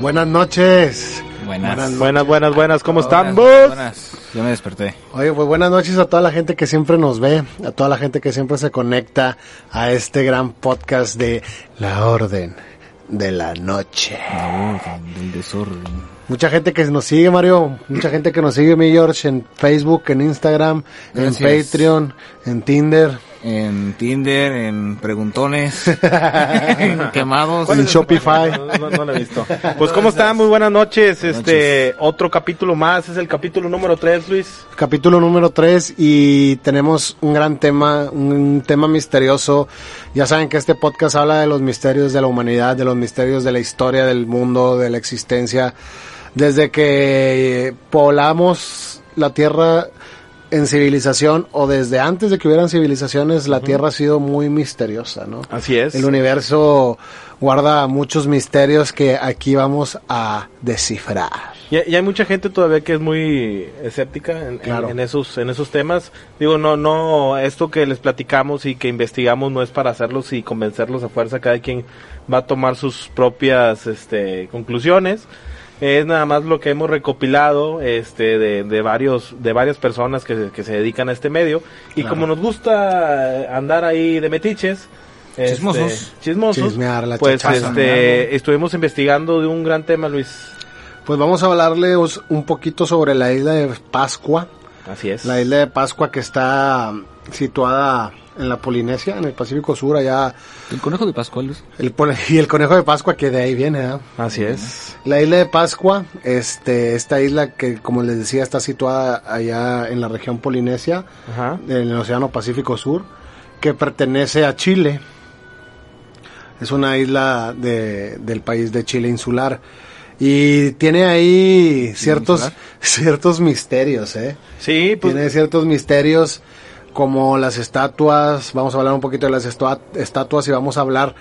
Buenas noches. Buenas. Buenas, buenas, buenas, ¿cómo están? Buenas, buenas. Yo me desperté. Oye, pues buenas noches a toda la gente que siempre nos ve, a toda la gente que siempre se conecta a este gran podcast de La Orden de la Noche. La orden del desorden. Mucha gente que nos sigue, Mario. Mucha gente que nos sigue, mi George, en Facebook, en Instagram, Gracias. en Patreon, en Tinder, En Tinder, en preguntones, en quemados. en Shopify. No, no, no lo he visto. Pues, ¿cómo están? Muy buenas noches. Este, otro capítulo más. Es el capítulo número 3, Luis. Capítulo número 3 y tenemos un gran tema, un tema misterioso. Ya saben que este podcast habla de los misterios de la humanidad, de los misterios de la historia del mundo, de la existencia. Desde que poblamos la Tierra en civilización o desde antes de que hubieran civilizaciones, la Tierra ha sido muy misteriosa, ¿no? Así es. El universo guarda muchos misterios que aquí vamos a descifrar. Y, y hay mucha gente todavía que es muy escéptica en, en- Claro. en esos en esos temas. Digo, no no esto que les platicamos y que investigamos no es para hacerlos y convencerlos a fuerza. Cada quien va a tomar sus propias este, conclusiones. Es nada más lo que hemos recopilado este, de, de varios de varias personas que, que se dedican a este medio. Y Claro. como nos gusta andar ahí de metiches. este, Chismosos. chismosos. Chismear la pues este, estuvimos investigando de un gran tema, Luis. Pues vamos a hablarles un poquito sobre la isla de Pascua. Así es. La isla de Pascua que está situada en la Polinesia, en el Pacífico Sur, allá. El conejo de Pascual. Luis. El, y el conejo de Pascua que de ahí viene, ¿eh? Así es. La isla de Pascua, este, esta isla que, como les decía, está situada allá en la región Polinesia, Ajá. en el Océano Pacífico Sur, que pertenece a Chile. Es una isla de, del país de Chile insular. Y tiene ahí ciertos, insular? ciertos misterios, ¿eh? Sí, pues Tiene ciertos misterios como las estatuas. Vamos a hablar un poquito de las estatuas y vamos a hablar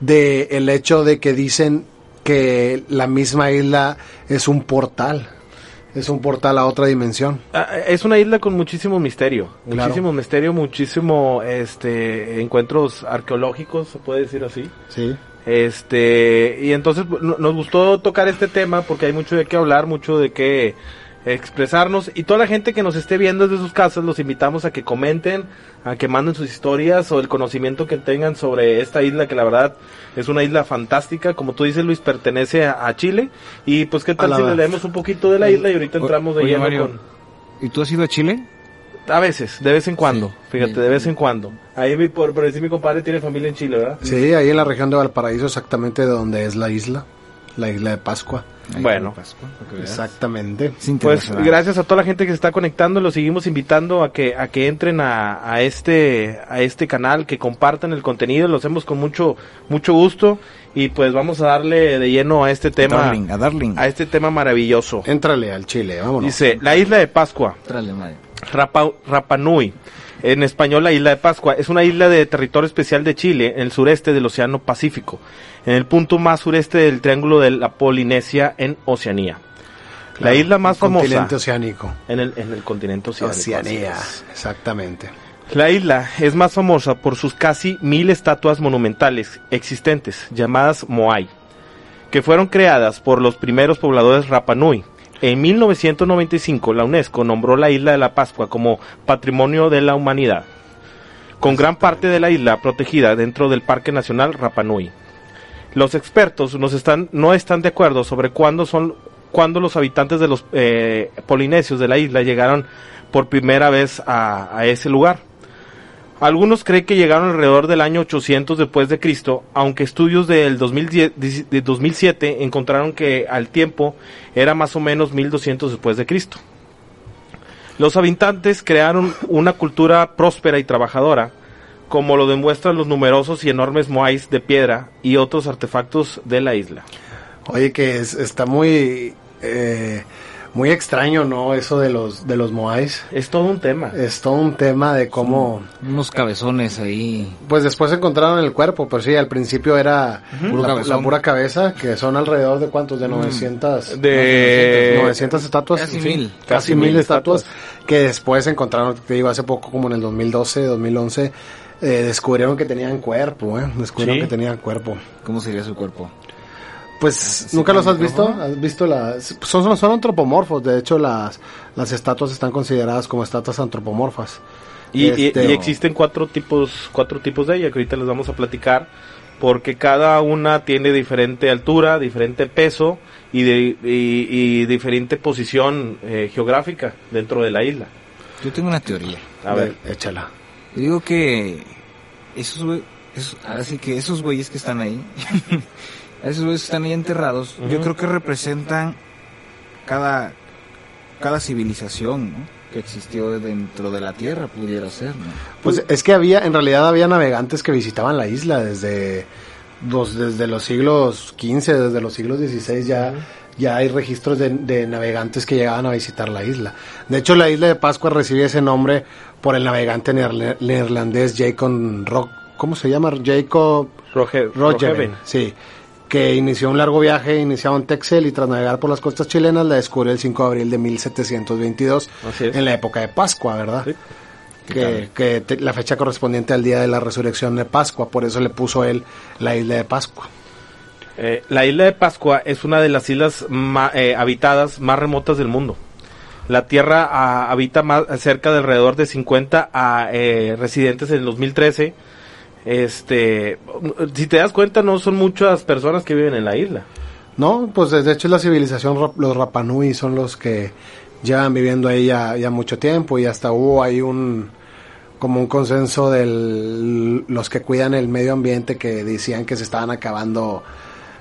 de el hecho de que dicen que la misma isla es un portal. Es un portal a otra dimensión. ah, es una isla con muchísimo misterio, Claro. muchísimo misterio, muchísimo este encuentros arqueológicos, se puede decir así. Sí. Este, y entonces pues, no- nos gustó tocar este tema porque hay mucho de qué hablar, mucho de qué expresarnos y toda la gente que nos esté viendo desde sus casas los invitamos a que comenten, a que manden sus historias o el conocimiento que tengan sobre esta isla que la verdad es una isla fantástica, como tú dices Luis, pertenece a, a Chile y pues qué tal si le leemos un poquito de la isla y ahorita entramos de Oye, lleno Mario, con... ¿Y tú has ido a Chile? A veces, de vez en cuando, Sí. fíjate, de vez en cuando. Ahí mi, por, por decir mi compadre tiene familia en Chile, ¿verdad? Sí, ahí en la región de Valparaíso, exactamente de donde es la isla. La isla de Pascua. Ahí Bueno. en Pascua. Exactamente. Es Pues gracias a toda la gente que se está conectando, los seguimos invitando a que a que entren a, a este a este canal, que compartan el contenido, lo hacemos con mucho mucho gusto y pues vamos a darle de lleno a este tema Darling, a Darling. a este tema maravilloso. Éntrale al Chile, vámonos. Dice, la isla de Pascua, Trale. Rapa, Rapa Nui, en español la isla de Pascua, es una isla de territorio especial de Chile en el sureste del Océano Pacífico, en el punto más sureste del Triángulo de la Polinesia en Oceanía. la isla más famosa Continente oceánico. en el, en el continente oceánico. Oceanía, exactamente. La isla es más famosa por sus casi mil estatuas monumentales existentes, llamadas Moai, que fueron creadas por los primeros pobladores Rapa Nui. En 1995 la UNESCO nombró la isla de la Pascua como Patrimonio de la Humanidad, con gran parte de la isla protegida dentro del Parque Nacional Rapa Nui. Los expertos no están de acuerdo sobre cuándo son cuando los habitantes de los eh, polinesios de la isla llegaron por primera vez a ese lugar. Algunos creen que llegaron alrededor del año 800 después de Cristo, aunque estudios del 2010 de 2007 encontraron que al tiempo era más o menos 1200 después de Cristo. Los habitantes crearon una cultura próspera y trabajadora, como lo demuestran los numerosos y enormes moais de piedra y otros artefactos de la isla. Oye, que es- está muy eh, muy extraño, ¿no? Eso de los de los moais. Es todo un tema. Es todo un tema de cómo Unos cabezones ahí. pues después encontraron el cuerpo, pero sí, al principio era la, pura cabeza, que son alrededor de cuántos, de 900, De 900 estatuas, Casi mil. casi mil estatuas, que después encontraron, te digo, hace poco, como en el 2012, 2011, eh, descubrieron que tenían cuerpo, ¿eh? descubrieron Sí. que tenían cuerpo. ¿Cómo sería su cuerpo? Pues, sí, ¿nunca los has visto? ¿Has visto las...? Son, son, son antropomorfos, de hecho las, las estatuas están consideradas como estatuas antropomorfas. Y, Este, y existen cuatro tipos, cuatro tipos de ella que ahorita les vamos a platicar, porque cada una tiene diferente altura, diferente peso y, de, y, y diferente posición eh, geográfica dentro de la isla. Yo tengo una teoría. A ver, Échala. Yo digo que esos esos- ahora sí que esos güeyes que están ahí, esos güeyes que están ahí enterrados, yo creo que representan cada, cada civilización ¿no? que existió dentro de la Tierra, pudiera ser, ¿no? Pues es que había, en realidad había navegantes que visitaban la isla desde los, desde los siglos XV, desde los siglos XVI ya, ya hay registros de, de navegantes que llegaban a visitar la isla. De hecho, la isla de Pascua recibe ese nombre por el navegante neerlandés Jacob Rock, ¿cómo se llama? Jacob Roger, Rogeven. sí, que inició un largo viaje iniciado en Texel y tras navegar por las costas chilenas la descubrió el 5 de abril de 1722 Así es. en la época de Pascua, ¿verdad? Sí. Que, que te- la fecha correspondiente al día de la resurrección de Pascua, por eso le puso él la isla de Pascua. Eh, la isla de Pascua es una de las islas ma- eh, habitadas más remotas del mundo. La Tierra ah, habita más, cerca de alrededor de 50 a, eh, residentes en el 2013. Este, si te das cuenta, no son muchas personas que viven en la isla. No, pues de hecho la civilización, los Rapanui son los que llevan viviendo ahí ya, ya mucho tiempo y hasta hubo ahí un como un consenso de los que cuidan el medio ambiente que decían que se estaban acabando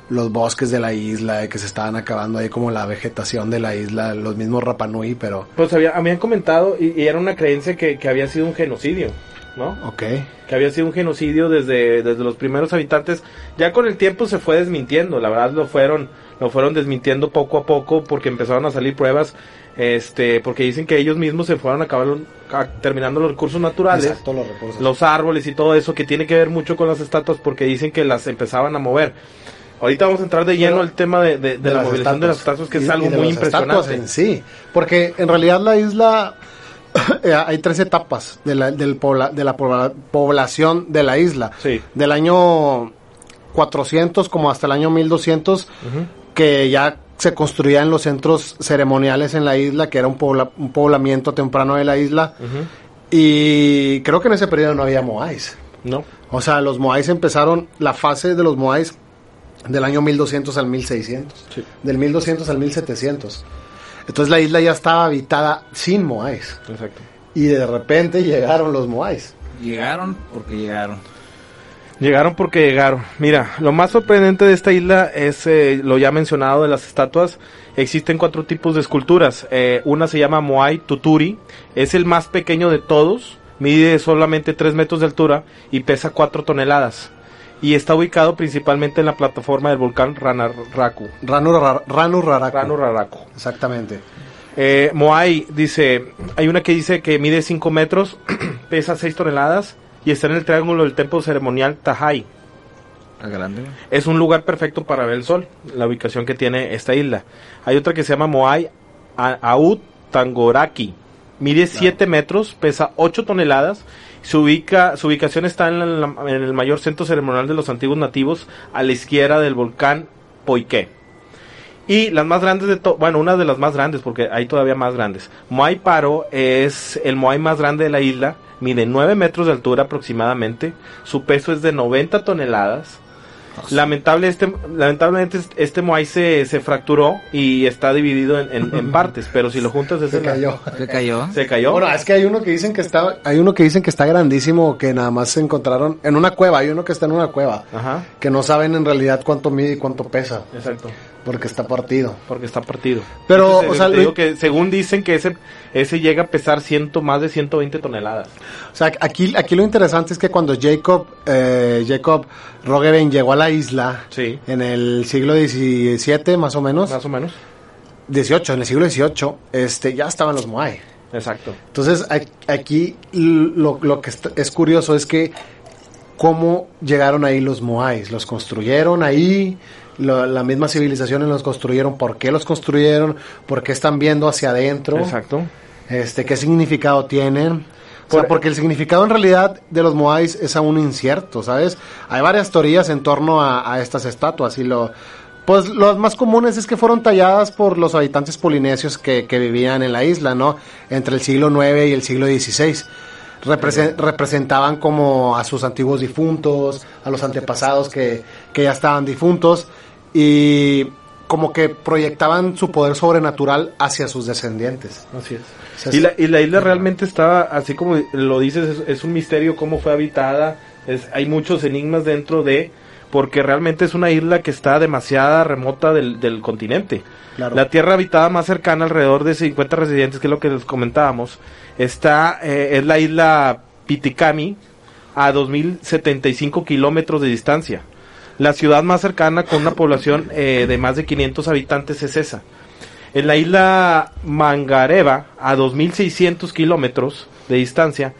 los bosques de la isla, y que se estaban acabando ahí como la vegetación de la isla, los mismos Rapanui, pero Pues había, habían comentado y, y era una creencia que, que había sido un genocidio, ¿no? ok. que había sido un genocidio desde, desde los primeros habitantes. Ya con el tiempo se fue desmintiendo, la verdad lo fueron, lo fueron desmintiendo poco a poco porque empezaron a salir pruebas, este, porque dicen que ellos mismos se fueron acabando, terminando los recursos naturales, Exacto, los recursos. los árboles y todo eso que tiene que ver mucho con las estatuas porque dicen que las empezaban a mover. Ahorita vamos a entrar de lleno al tema de, de- de la movilización de las estatuas, que Y- es algo muy las estatuas impresionante. en sí, porque en realidad la isla hay tres etapas de la, del pobla- de la pobla- población de la isla. Sí. Del año 400 como hasta el año 1200, que ya se construían los centros ceremoniales en la isla, que era un, pobla- un poblamiento temprano de la isla. Y creo que en ese periodo no había moais. ¿No? O sea, los moais empezaron, la fase de los moais del año 1200 al 1600. Sí. Del 1200 al 1700. Entonces la isla ya estaba habitada sin moais. Exacto. Y de repente llegaron los moais. Llegaron porque llegaron. Llegaron porque llegaron. Mira, lo más sorprendente de esta isla es eh, lo ya mencionado de las estatuas. Existen cuatro tipos de esculturas. Eh, una se llama Moai Tuturi. Es el más pequeño de todos. Mide solamente 3 metros de altura y pesa 4 toneladas. Y está ubicado principalmente en la plataforma del volcán Ranaraku. Ranu, Ra- Ranu Raraku. Ranu Raraku. Exactamente. Eh, Moai dice, hay una que dice que mide 5 metros, pesa 6 toneladas y está en el triángulo del templo ceremonial Tahai. ¿A grande? Es un lugar perfecto para ver el sol, la ubicación que tiene esta isla. Hay otra que se llama Moai Aut Tangoraki. Mide 7 metros, pesa 8 toneladas. Su, ubica, su ubicación está en, la- en el mayor centro ceremonial de los antiguos nativos, a la izquierda del volcán Poique. Y las más grandes de todo, bueno, una de las más grandes, porque hay todavía más grandes. Moai Paro es el Moai más grande de la isla, mide 9 metros de altura aproximadamente, su peso es de 90 toneladas. Lamentable este, lamentablemente este- Moai se, se fracturó y está dividido en, en- en partes, pero si lo juntas es Se en la- cayó. Se cayó. Se cayó. Bueno, es que hay uno que dicen que está, hay uno que dicen que está grandísimo, que nada más se encontraron en una cueva, hay uno que está en una cueva, Ajá, que no saben en realidad cuánto mide y cuánto pesa, exacto. Porque está partido. Porque está partido. Pero, Entonces, o sea, te lo- digo que según dicen que ese, ese llega a pesar ciento, más de 120 toneladas. O sea, aquí, aquí lo interesante es que cuando Jacob, eh, Jacob Roggeveen llegó a la isla, Sí. en el siglo XVII más o menos, Más o menos. 18, en el siglo XVIII, este, ya estaban los Moai. Exacto. Entonces, aquí lo, lo que es curioso es que cómo llegaron ahí los Moais. Los construyeron ahí, lo- la misma civilización los construyeron, por qué los construyeron, por qué están viendo hacia adentro, Exacto. este, qué significado tienen. O sea, porque el significado en realidad de los Moais es aún incierto, ¿sabes? Hay varias teorías en torno a, a estas estatuas y lo... Pues los más comunes es que fueron talladas por los habitantes polinesios que, que vivían en la isla, ¿no? Entre el siglo IX y el siglo XVI. Represe- representaban como a sus antiguos difuntos, a los antepasados que, que ya estaban difuntos y como que proyectaban su poder sobrenatural hacia sus descendientes. Así es. O sea, Y la, y la isla realmente está, así como lo dices, es, es un misterio cómo fue habitada. Es, hay muchos enigmas dentro de, porque realmente es una isla que está demasiada remota del, del continente. Claro. La tierra habitada más cercana, alrededor de 50 residentes, que es lo que les comentábamos, está, eh, es la isla Piticami, a 2.075 kilómetros de distancia. La ciudad más cercana con una población eh, de más de 500 habitantes es esa. En la isla Mangareva, a 2.600 kilómetros de distancia,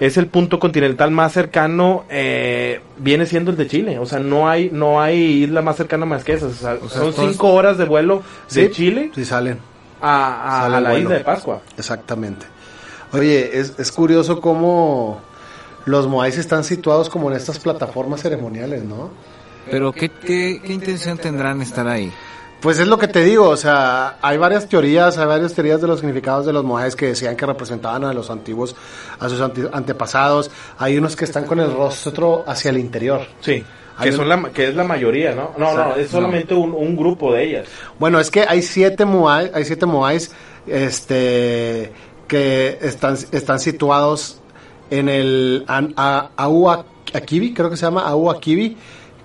es el punto continental más cercano, eh, viene siendo el de Chile. O sea, no hay no hay isla más cercana más que esa. O sea, O sea, son cinco horas de vuelo de Sí, Chile Sí, salen. a, la vuelo. isla de Pascua. Exactamente. Oye, es, es curioso cómo los Moais están situados como en estas plataformas ceremoniales, ¿no? Pero ¿qué, qué, qué intención tendrán estar ahí? Pues es lo que te digo, o sea, hay varias teorías, hay varias teorías de los significados de los Moais que decían que representaban a los antiguos, a sus ante- antepasados. Hay unos que están con el rostro hacia el interior. Sí. Que, son la, que es la mayoría, ¿no? No, no, es solamente un, un grupo de ellas. Bueno, es que hay siete Moais, hay siete Moais, este, que están, están situados en el An- a- Aua Akibi, creo que se llama Aua Akibi,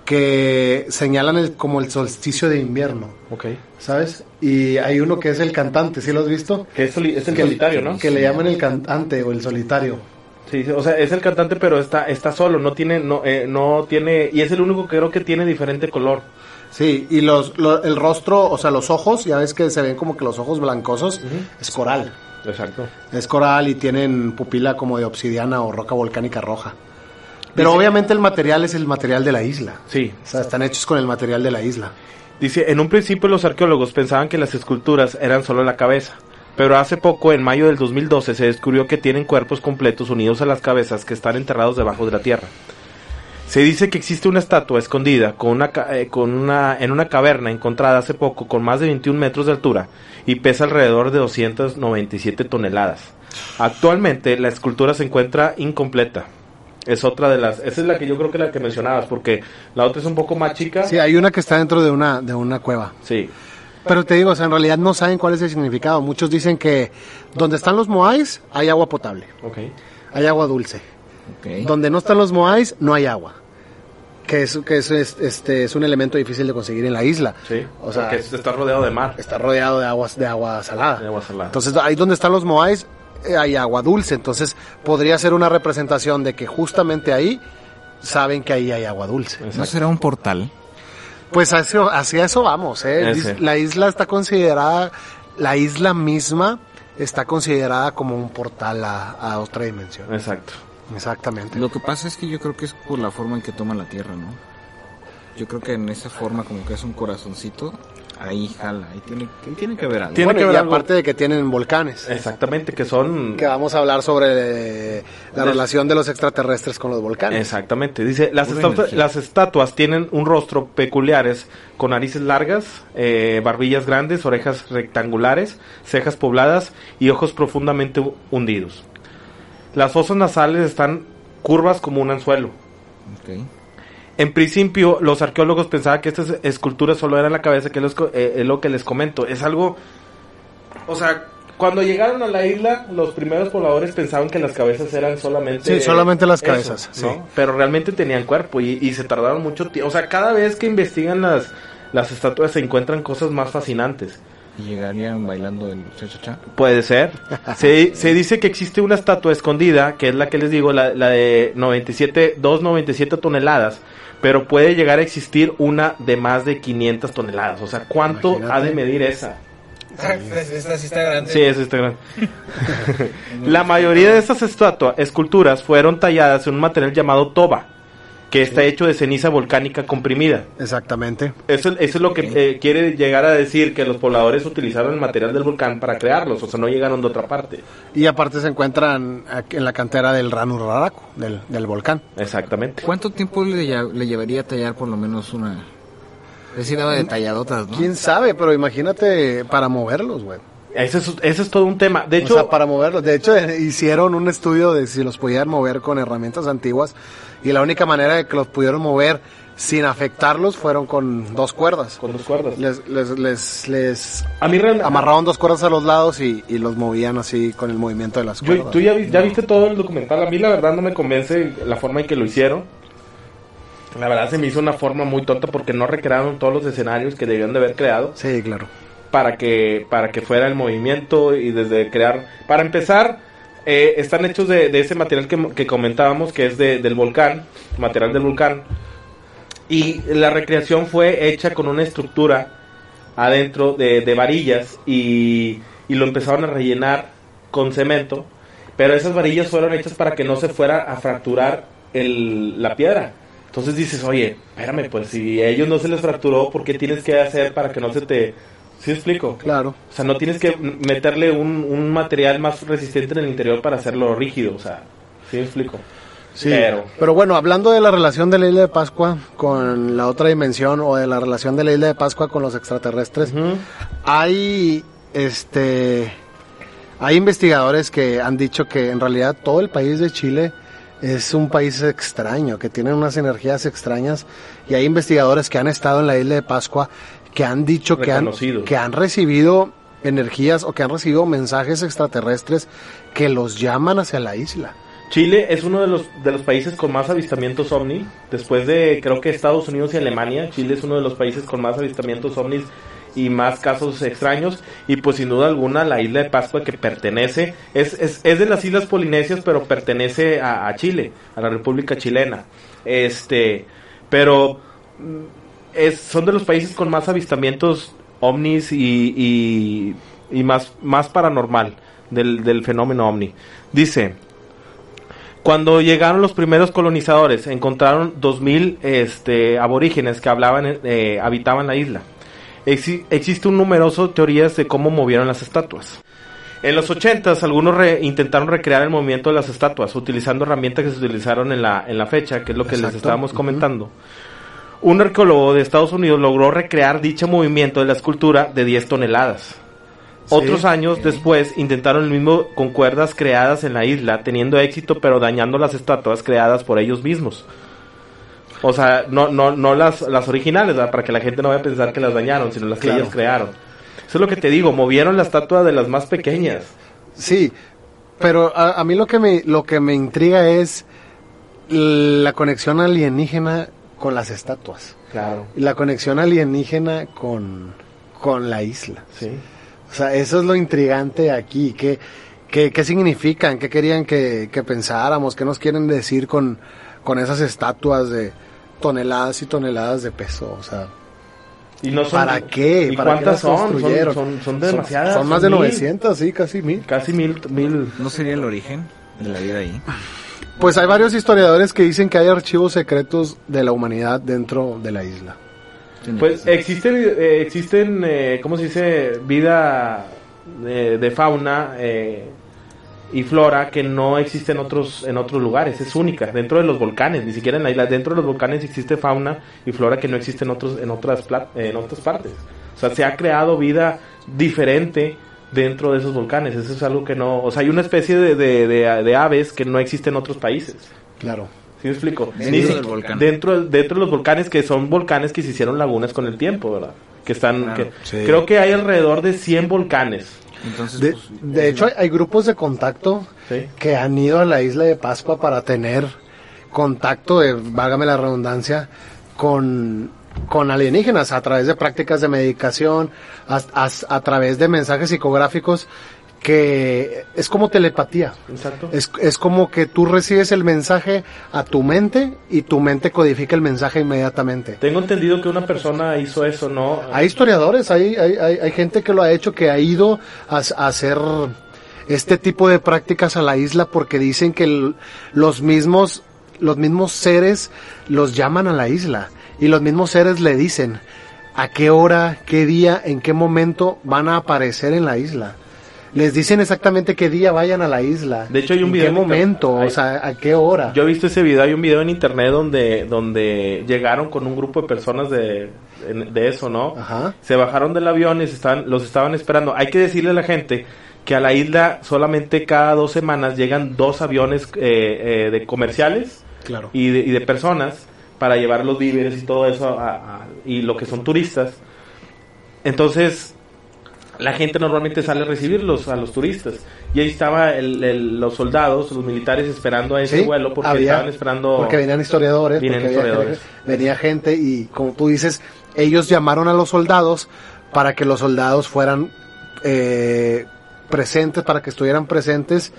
que señalan el, como el solsticio de invierno, Ok. ¿sabes? Y hay uno que es el cantante, ¿sí lo has visto? Que es, soli- es el que, solitario, ¿no? Que le llaman el cantante o el solitario. Sí, sí, o sea, es el cantante, pero está está solo, no tiene no eh, no tiene y es el único que creo que tiene diferente color. Sí, y los, lo- el rostro, o sea, los ojos, ya ves que se ven como que los ojos blancosos, es coral. Exacto. Es coral y tienen pupila como de obsidiana o roca volcánica roja. Pero Dice- obviamente el material es el material de la isla. Sí. O sea, están hechos con el material de la isla. Dice, en un principio los arqueólogos pensaban que las esculturas eran solo la cabeza, pero hace poco, en mayo del 2012, se descubrió que tienen cuerpos completos unidos a las cabezas que están enterrados debajo de la tierra. Se dice que existe una estatua escondida con una, eh, con una, en una caverna encontrada hace poco con más de 21 metros de altura y pesa alrededor de 297 toneladas. Actualmente la escultura se encuentra incompleta. Es otra de las, esa es la que yo creo que la que mencionabas, porque la otra es un poco más chica. Sí, hay una que está dentro de una, de una cueva. Sí. Pero te digo, o sea, en realidad no saben cuál es el significado. Muchos dicen que donde están los moais hay agua potable, Ok. hay agua dulce. Ok. Donde no están los moais no hay agua. Que es, que es, es- este, es un elemento difícil de conseguir en la isla. Sí, O sea, está rodeado de mar. está rodeado de aguas de agua salada. De agua salada. Entonces, ahí donde están los moais hay agua dulce, entonces podría ser una representación de que justamente ahí saben que ahí hay agua dulce. ¿No será un portal? Pues hacia, hacia eso vamos, ¿eh? Ese. La isla está considerada, la isla misma está considerada como un portal a, a otra dimensión. Exacto. Exactamente. Lo que pasa es que yo creo que es por la forma en que toma la Tierra, ¿no? Yo creo que en esa forma como que es un corazoncito, ahí jala, ahí tiene, ahí tiene que haber algo. Tiene Bueno, que y ver algo- aparte de que tienen volcanes, Exactamente, que son... que vamos a hablar sobre la De- relación de los extraterrestres con los volcanes. Exactamente. Dice, las, Pura estatua- energía. las estatuas tienen un rostro peculiares, con narices largas, eh, barbillas grandes, orejas rectangulares, cejas pobladas y ojos profundamente hu- hundidos. Las fosas nasales están curvas como un anzuelo. Ok. En principio, los arqueólogos pensaban que estas esculturas solo eran la cabeza, que es lo que- eh, es lo que les comento. Es algo... O sea, cuando llegaron a la isla, los primeros pobladores pensaban que las cabezas eran solamente... Sí, solamente las eso, cabezas, ¿no? sí. Pero realmente tenían cuerpo y, y se tardaron mucho tiempo. O sea, cada vez que investigan las, las estatuas se encuentran cosas más fascinantes. Y llegarían bailando el cha-cha-cha. Puede ser. Se, se dice que existe una estatua escondida, que es la que les digo, la, la de 97, 297 toneladas, pero puede llegar a existir una de más de 500 toneladas. O sea, ¿cuánto Imagínate. ha de medir esa? Esta sí está grande. Sí, eso está grande. la mayoría de estas estatuas, esculturas, fueron talladas en un material llamado toba, que está hecho de ceniza volcánica comprimida. Exactamente. Eso, eso es lo que eh, quiere llegar a decir que los pobladores utilizaron el material del volcán para crearlos, o sea, no llegaron de otra parte. Y aparte se encuentran en la cantera del Ranu Raraku, del, del volcán. Exactamente. ¿Cuánto tiempo le, lle- le llevaría a tallar por lo menos una... Es decir, daba de talladotas, ¿no? ¿Quién sabe? Pero imagínate para moverlos, güey. Ese es, ese es todo un tema. De O hecho, sea, para moverlos. De hecho, eh, hicieron un estudio de si los podían mover con herramientas antiguas y la única manera de que los pudieron mover sin afectarlos fueron con dos cuerdas. con dos cuerdas. Les, les, les, les A mí realmente... amarraban dos cuerdas a los lados y, y los movían así con el movimiento de las Yo- cuerdas. tú ya, vi- ya viste todo el documental. A mí la verdad no me convence la forma en que lo hicieron. La verdad se me hizo una forma muy tonta porque no recrearon todos los escenarios que debían de haber creado Sí, claro. Para que para que fuera el movimiento y desde crear. Para empezar, eh, están hechos de, ese material que, que comentábamos que es de- del volcán, material del volcán. Y la recreación fue hecha con una estructura adentro de, de varillas y, y lo empezaron a rellenar con cemento. Pero esas varillas fueron hechas para que no se fuera a fracturar el, la piedra. Entonces dices, oye, espérame, pues si a ellos no se les fracturó, ¿por qué tienes que hacer para que no se te... ¿Sí explico? Claro. O sea, no tienes que meterle un, un material más resistente en el interior para hacerlo rígido, o sea, ¿sí explico? Sí, Pero- pero, bueno, hablando de la relación de la isla de Pascua con la otra dimensión o de la relación de la isla de Pascua con los extraterrestres, hay este hay investigadores que han dicho que en realidad todo el país de Chile es un país extraño, que tienen unas energías extrañas y hay investigadores que han estado en la isla de Pascua que han dicho que han, que han recibido energías o que han recibido mensajes extraterrestres que los llaman hacia la isla. Chile es uno de los, de los países con más avistamientos ovni. Después de, creo que Estados Unidos y Alemania, Chile es uno de los países con más avistamientos ovnis y más casos extraños. Y pues sin duda alguna la isla de Pascua que pertenece, es, es, es de las islas polinesias, pero pertenece a, a Chile, a la República Chilena. Este, pero mm, es, son de los países con más avistamientos ovnis y, y, y más, más paranormal del, del fenómeno ovni. Dice, cuando llegaron los primeros colonizadores, encontraron 2.000 este, aborígenes que hablaban, eh, habitaban la isla. Exi- existe un numeroso teorías de cómo movieron las estatuas. En los 80 algunos re- intentaron recrear el movimiento de las estatuas utilizando herramientas que se utilizaron en la, en la fecha, que es lo que les estábamos comentando. Un arqueólogo de Estados Unidos logró recrear dicho movimiento de la escultura de 10 toneladas. Otros años después intentaron el mismo con cuerdas creadas en la isla, teniendo éxito pero dañando las estatuas creadas por ellos mismos. O sea, no, no, no las, las originales, ¿verdad? para que la gente no vaya a pensar que las dañaron, sino las que ellos crearon. Eso es lo que te digo, movieron la estatua de las más pequeñas. Sí, pero a, a mí lo que me lo que me intriga es la conexión alienígena con las estatuas, Claro. y la conexión alienígena con con la isla. Sí. O sea, eso es lo intrigante aquí. ¿Qué, qué, qué significan? ¿Qué querían que, que pensáramos? ¿Qué nos quieren decir con, con esas estatuas de toneladas y toneladas de peso? O sea, Y no son- ¿para qué? ¿Y ¿Para qué cuántas las son? Son, construyeron? son, son demasiadas. Son, más de mil. 900, sí, casi mil. Casi mil, mil. ¿No sería el origen de la vida ahí? Pues hay varios historiadores que dicen que hay archivos secretos de la humanidad dentro de la isla. Pues existe, eh, existen, eh, ¿cómo se dice? Vida de, de fauna eh, y flora que no existe en otros, en otros lugares. Es única, dentro de los volcanes, ni siquiera en la isla. Dentro de los volcanes existe fauna y flora que no existe en, otros, en, otras, pla- en otras partes. O sea, se ha creado vida diferente dentro de esos volcanes. Eso es algo que no... O sea, hay una especie de, de, de- de aves que no existe en otros países. Claro. ¿Sí ¿Sí me explico? Dentro si- del volcán. Dentro, dentro de los volcanes que son volcanes que se hicieron lagunas con el tiempo, ¿verdad? Que están, Claro. que- Sí. creo que hay alrededor de 100 volcanes. Entonces, De, pues, de hecho, hay, hay grupos de contacto Sí. que han ido a la isla de Pascua para tener contacto, de, válgame la redundancia, con, con alienígenas a través de prácticas de medicación, a, a- a través de mensajes psicográficos, que es como telepatía. Exacto. Es, es como que tú recibes el mensaje a tu mente y tu mente codifica el mensaje inmediatamente. Tengo entendido que una persona hizo eso, ¿no? Hay historiadores, hay, hay, hay, hay gente que lo ha hecho, que ha ido a, a hacer este tipo de prácticas a la isla porque dicen que el- los mismos, los mismos seres los llaman a la isla y los mismos seres le dicen a qué hora, qué día, en qué momento van a aparecer en la isla. Les dicen exactamente qué día vayan a la isla. De hecho, hay un en video qué en internet. momento, Hay- o sea, a qué hora. Yo he visto ese video, hay un video en internet donde, donde llegaron con un grupo de personas de, de eso, ¿no? Ajá. Se bajaron del avión y se estaban, los estaban esperando. Hay que decirle a la gente que a la isla solamente cada dos semanas llegan dos aviones eh, eh, de comerciales Claro. y de, y de personas para llevar los víveres y todo eso a- a- y lo que son turistas. Entonces, la gente normalmente sale a recibirlos, a los turistas. Y ahí estaba el- el- los soldados, los militares esperando a ese Sí, vuelo porque había- estaban esperando... Porque venían historiadores, porque había- historiadores. venía gente y como tú dices, ellos llamaron a los soldados para que los soldados fueran eh, presentes, para que estuvieran presentes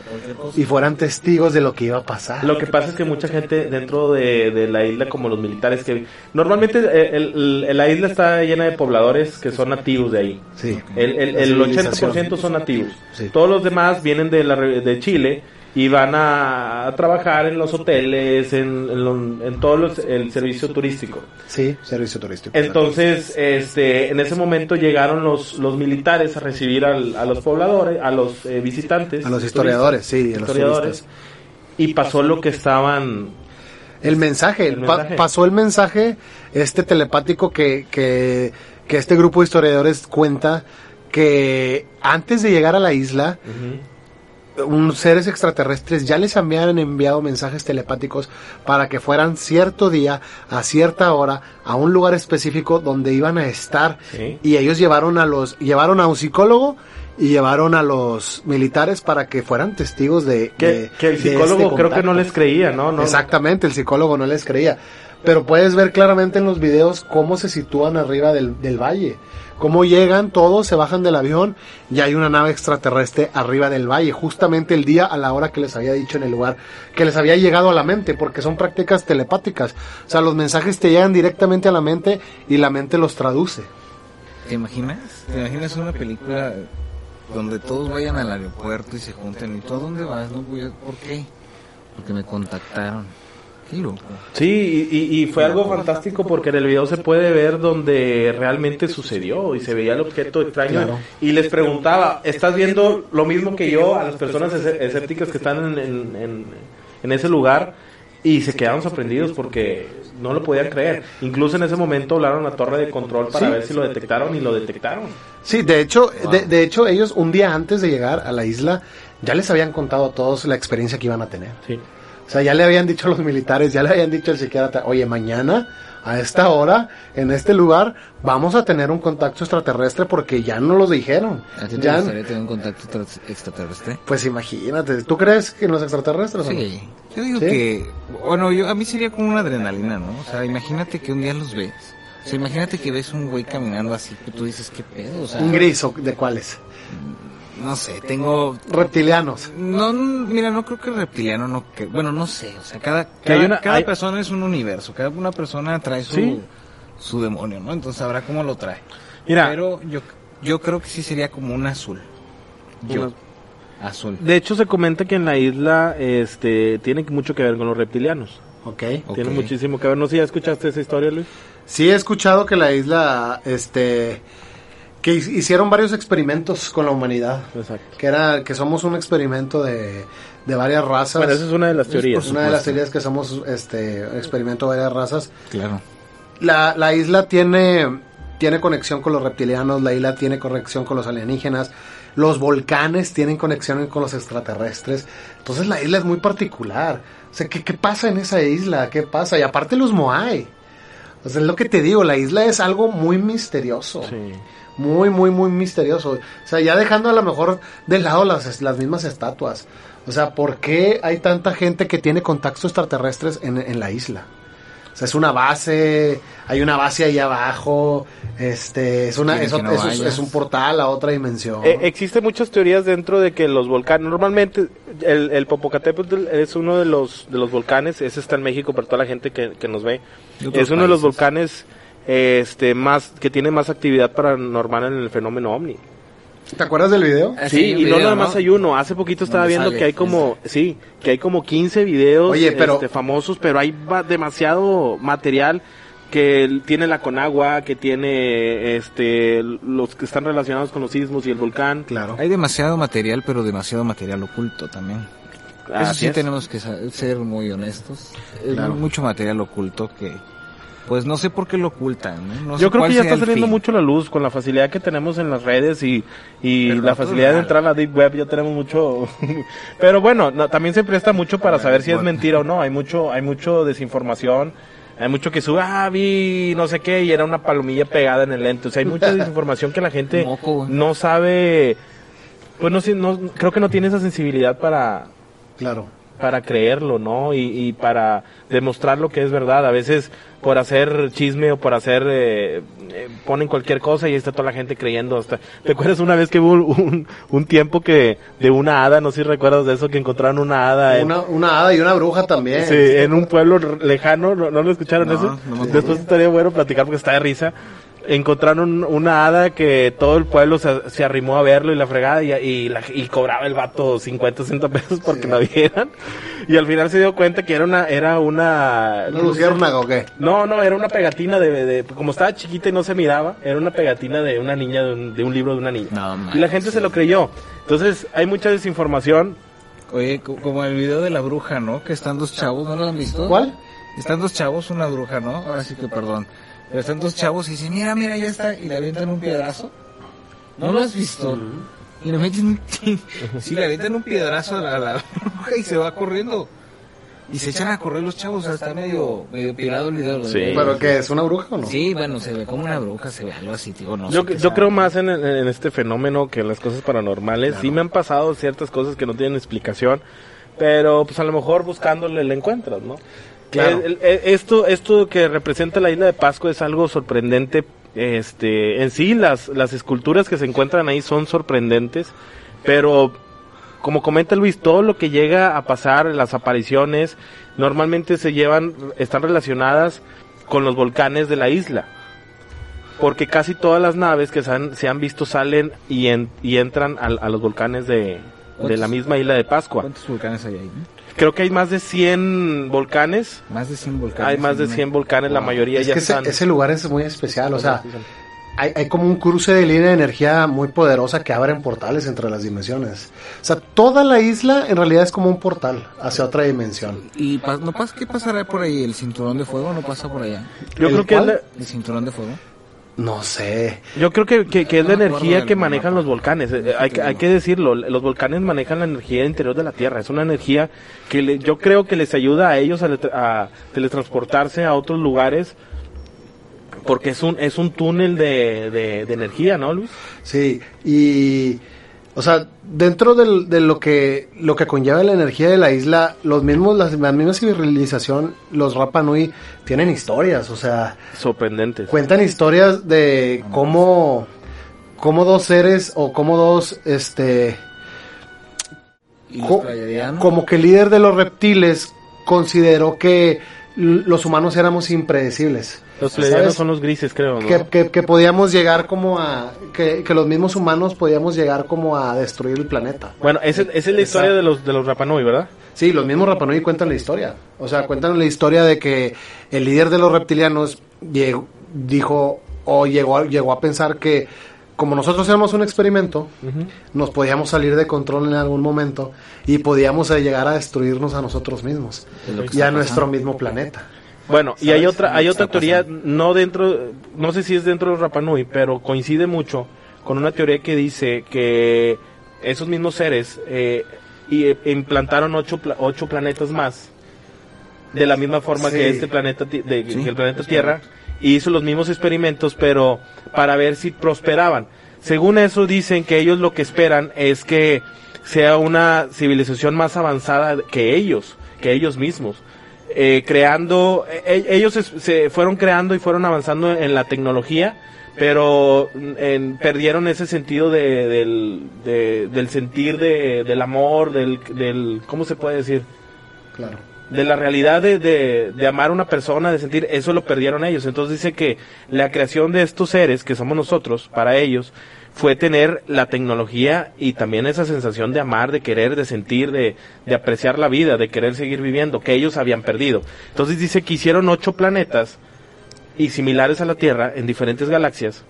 y fueran testigos de lo que iba a pasar. Lo que pasa es que mucha gente dentro de, de la isla, como los militares que... Normalmente eh, el- el- la isla está llena de pobladores que son nativos de ahí. Sí. El, el, La el civilización. 80% son nativos. Sí. Todos los demás vienen de, la, de Chile y van a, a trabajar en los hoteles, en, en, lo- en todo los- el servicio turístico. Sí, servicio turístico. Entonces, este, en ese momento llegaron los, los militares a recibir al- a los pobladores, a los eh, visitantes. A los historiadores, sí, a los historiadores. turistas. Y pasó lo que estaban... El mensaje, El pa- mensaje. pasó el mensaje este telepático que, que, que este grupo de historiadores cuenta que antes de llegar a la isla, un seres extraterrestres ya les habían enviado mensajes telepáticos para que fueran cierto día, a cierta hora, a un lugar específico donde iban a estar. Sí. Y ellos llevaron a los, llevaron a un psicólogo y llevaron a los militares para que fueran testigos de Que, de- que el de este psicólogo creo que no les creía, ¿no? no Exactamente, el psicólogo no les creía. Pero puedes ver claramente en los videos cómo se sitúan arriba del, del valle. Cómo llegan todos, se bajan del avión y hay una nave extraterrestre arriba del valle. Justamente el día a la hora que les había dicho en el lugar, que les había llegado a la mente, porque son prácticas telepáticas. O sea, los mensajes te llegan directamente a la mente y la mente los traduce. ¿Te imaginas? ¿Te imaginas una película donde todos vayan al aeropuerto y se junten? ¿Y tú dónde vas? No, ¿Por qué? Porque me contactaron. Sí, y, fue algo fantástico porque en el video se puede ver donde realmente sucedió y se veía el objeto extraño. Claro. Y les preguntaba, ¿estás viendo lo mismo que yo a las personas escé- escépticas que están en, en- en- en ese lugar? Y se quedaron sorprendidos porque no lo podían creer. Incluso en ese momento hablaron a la torre de control para Sí. ver si lo detectaron y lo detectaron. Sí, de hecho, de, de hecho ellos un día antes de llegar a la isla ya les habían contado a todos la experiencia que iban a tener. Sí. O sea, ya le habían dicho a los militares, ya le habían dicho al psiquiatra, oye, mañana a esta hora, en este lugar, vamos a tener un contacto extraterrestre porque ya no los dijeron. ¿A ti te Ya- gustaría tener un contacto tra- extraterrestre? pues imagínate, ¿tú crees que en los extraterrestres? o no? Sí, yo digo ¿Sí? que, bueno, yo a mí sería como una adrenalina, ¿no? O sea, imagínate que un día los ves. O sea, imagínate que ves un güey caminando así, que tú dices, ¿qué pedo? O sea, Un gris, ¿o ¿de cuáles? No sé, tengo... Reptilianos. No, mira, no creo que reptiliano, no que, bueno, no sé, o sea, cada, cada, una- cada hay- persona es un universo, cada una persona trae su, Sí. su demonio, ¿no? Entonces sabrá cómo lo trae. Mira, Pero yo, yo creo que sí sería como un azul. Yo, Una- azul. de hecho se comenta que en la isla este tiene mucho que ver con los reptilianos. Ok. Tiene muchísimo que ver. No sé si ya escuchaste esa historia, Luis. Sí he escuchado que la isla, este, que hi- hicieron varios experimentos con la humanidad. Exacto. Que era, que somos un experimento de, de varias razas. Bueno, esa es una de las teorías. Una de las teorías que somos este experimento de varias razas. Claro. La, la isla tiene, tiene conexión con los reptilianos, la isla tiene conexión con los alienígenas, los volcanes tienen conexión con los extraterrestres. Entonces la isla es muy particular. O sea, ¿qué, qué pasa en esa isla? ¿Qué pasa? Y aparte los Moai. O sea, es lo que te digo, la isla es algo muy misterioso. Sí. Muy, muy, muy misterioso. O sea, ya dejando a lo mejor de lado las, las mismas estatuas. O sea, ¿por qué hay tanta gente que tiene contactos extraterrestres en, en la isla? O sea, es una base, hay una base ahí abajo, este, es una, es, que no es- vayas. es un portal a otra dimensión. Eh, existen muchas teorías dentro de que los volcanes, normalmente el, el Popocatépetl es uno de los de los volcanes, ese está en México para toda la gente que, que nos ve, es uno de los volcanes este más que tiene más actividad paranormal en el fenómeno ovni. ¿Te acuerdas del video? Ah, Sí, y no nada más hay uno, hace poquito estaba Donde viendo sale, que hay como, sí, que hay como 15 videos Oye, pero- este, famosos, pero hay demasiado material que tiene la Conagua, que tiene este los que están relacionados con los sismos y el volcán. Claro. Hay demasiado material, pero demasiado material oculto también. Eso Así sí es. tenemos que ser muy honestos. Mucho material oculto que, pues no sé por qué lo ocultan. ¿no? No sé Yo creo cuál que ya está saliendo fin. mucho la luz con la facilidad que tenemos en las redes y, y la facilidad de entrar a la deep web ya tenemos mucho. Pero bueno, no, también se presta mucho para saber si es mentira o no. Hay mucho, hay mucho desinformación. Hay mucho que sube, ah, vi no sé qué, y era una palomilla pegada en el lente. O sea, hay mucha desinformación que la gente Moco, no sabe. Pues no, sé, no, creo que no tiene esa sensibilidad para, Claro. Para creerlo, ¿no? Y, y para demostrar lo que es verdad. A veces por hacer chisme o por hacer, eh, eh, ponen cualquier cosa y ahí está toda la gente creyendo. Hasta, ¿Te acuerdas una vez que hubo un, un tiempo que de una hada, no sé si recuerdas de eso, que encontraron una hada en, Una, una hada y una bruja también. sí, en un pueblo lejano? ¿No, no lo escucharon No, eso? no. Después estaría bueno platicar porque está de risa. Encontraron una hada que todo el pueblo se, se arrimó a verlo y la fregada y, y, la- y cobraba el vato 50, 60 pesos porque la vieran. Y al final se dio cuenta que era una, era una, ¿Una luciérnaga o qué? no, no, era una pegatina de, de- como estaba chiquita y no se miraba, era una pegatina de una niña, de un, de un libro de una niña. No, y la gente se lo creyó. Entonces, hay mucha desinformación. Oye, co- como el video de la bruja, ¿no? Que están dos chavos, ¿no lo han visto? ¿Cuál? Están dos chavos, una bruja, ¿no? Ahora sí que perdón. Pero están dos chavos y dicen, mira, mira, ya está. Y le avientan un piedrazo. ¿No lo has visto? Y le meten un... sí, le avientan un piedrazo a la, a la bruja y se va corriendo. Y se echan a correr los chavos, o sea, está medio, medio pirado el video. Sí. ¿Pero qué? ¿Es una bruja o no? Sí, bueno, se ve como una bruja, se ve algo así, tío, no Yo, yo sea. creo más en, en este fenómeno que en las cosas paranormales. Sí me han pasado ciertas cosas que no tienen explicación, pero pues a lo mejor buscándole le encuentras, ¿no? Claro. El- el- esto, esto que representa la isla de Pascua es algo sorprendente. Este, en sí, las, las esculturas que se encuentran ahí son sorprendentes, pero como comenta Luis, todo lo que llega a pasar, las apariciones, normalmente se llevan, están relacionadas con los volcanes de la isla. Porque casi todas las naves que se han, se han visto salen y, en- y entran al- a, los volcanes de, de la misma isla de Pascua. ¿Cuántos volcanes hay ahí? Creo que hay más de 100 volcanes. Más de 100 volcanes. Hay más de en 100 volcanes, la mayoría Es ya que están. ese lugar es muy especial, o sea, hay, hay como un cruce de línea de energía muy poderosa que abren portales entre las dimensiones. O sea, toda la isla en realidad es como un portal hacia otra dimensión. ¿Y pa- no pasa, qué pasará por ahí? ¿El cinturón de fuego no pasa por allá? Yo ¿El creo que ¿El cinturón de fuego? No sé. Yo creo que, que, que es la No energía que mapa. manejan los volcanes. Eh, hay, que- hay que decirlo, los volcanes manejan la energía interior de la Tierra. Es una energía que le- yo creo que les ayuda a ellos a teletransportarse a otros lugares porque es un, es un túnel de, de, de energía, ¿no, Luis? Sí, y o sea, dentro del- de lo que lo que conlleva la energía de la isla, los mismos las, la misma civilización, los Rapa Nui tienen historias, o sea, Sorprendentes. cuentan historias de cómo cómo dos seres o cómo dos este como que el líder de los reptiles consideró que los humanos éramos impredecibles. Los pleiadianos son los grises, creo, ¿no? que, que, que podíamos llegar como a que, que los mismos humanos podíamos llegar como a destruir el planeta. Bueno, esa, esa es la historia de los, de los Rapanui, ¿verdad? Sí, los mismos Rapanui cuentan la historia. O sea, cuentan la historia de que el líder de los reptilianos llegó- dijo o llegó, a- llegó a pensar que como nosotros éramos un experimento, nos podíamos salir de control en algún momento y podíamos eh, llegar a destruirnos a nosotros mismos y a nuestro mismo planeta. Bueno, y hay otra, hay otra teoría, no dentro, no sé si es dentro de Rapanui, pero coincide mucho con una teoría que dice que esos mismos seres eh, y, eh, implantaron ocho, ocho planetas más de la misma forma Sí. que este planeta ti- de, Sí, que el planeta Tierra y hizo los mismos experimentos pero para ver si prosperaban. Según eso dicen que ellos lo que esperan es que sea una civilización más avanzada que ellos que ellos mismos eh, creando e- ellos es- se fueron creando y fueron avanzando en la tecnología pero mm, en- perdieron ese sentido de, del, de- del sentir de, del amor del, del cómo se puede decir Claro. de la realidad de, de, de amar a una persona, de sentir, eso lo perdieron ellos. Entonces dice que la creación de estos seres, que somos nosotros, para ellos, fue tener la tecnología y también esa sensación de amar, de querer, de sentir, de, de apreciar la vida, de querer seguir viviendo, que ellos habían perdido. Entonces dice que hicieron ocho planetas y similares a la Tierra en diferentes galaxias,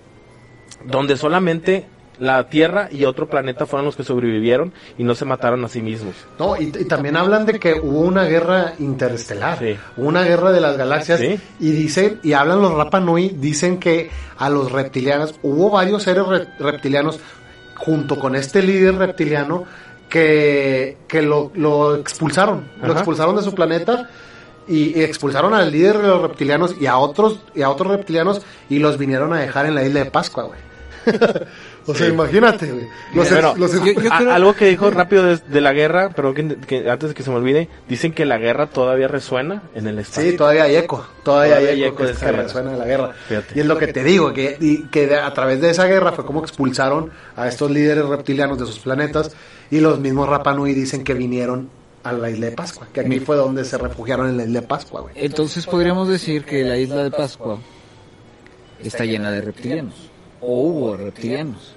donde solamente la Tierra y otro planeta fueron los que sobrevivieron y no se mataron a sí mismos. No, y, y también hablan de que hubo una guerra interestelar, Sí. una guerra de las galaxias, Sí. y dicen, y hablan los Rapa Nui, dicen que a los reptilianos, hubo varios seres re- reptilianos, junto con este líder reptiliano, que, que lo, lo expulsaron, lo expulsaron de su planeta, y, y expulsaron al líder de los reptilianos y a otros, y a otros reptilianos, y los vinieron a dejar en la isla de Pascua, güey. o sea, imagínate, güey. Los, Bueno, los- yo- yo A- creo- algo que dijo rápido de, de la guerra, pero que, que antes de que se me olvide, dicen que la guerra todavía resuena en el espacio. Sí, todavía hay eco, todavía, Todavía hay eco, eco que, de esa que guerra. resuena de la guerra. Fíjate. Y es lo que te digo, que, y que de- a través de esa guerra fue como expulsaron a estos líderes reptilianos de sus planetas y los mismos Rapa Nui dicen que vinieron a la isla de Pascua, que aquí fue donde se refugiaron en la isla de Pascua, güey. Entonces podríamos decir que la isla de Pascua está llena de reptilianos. O hubo reptilianos.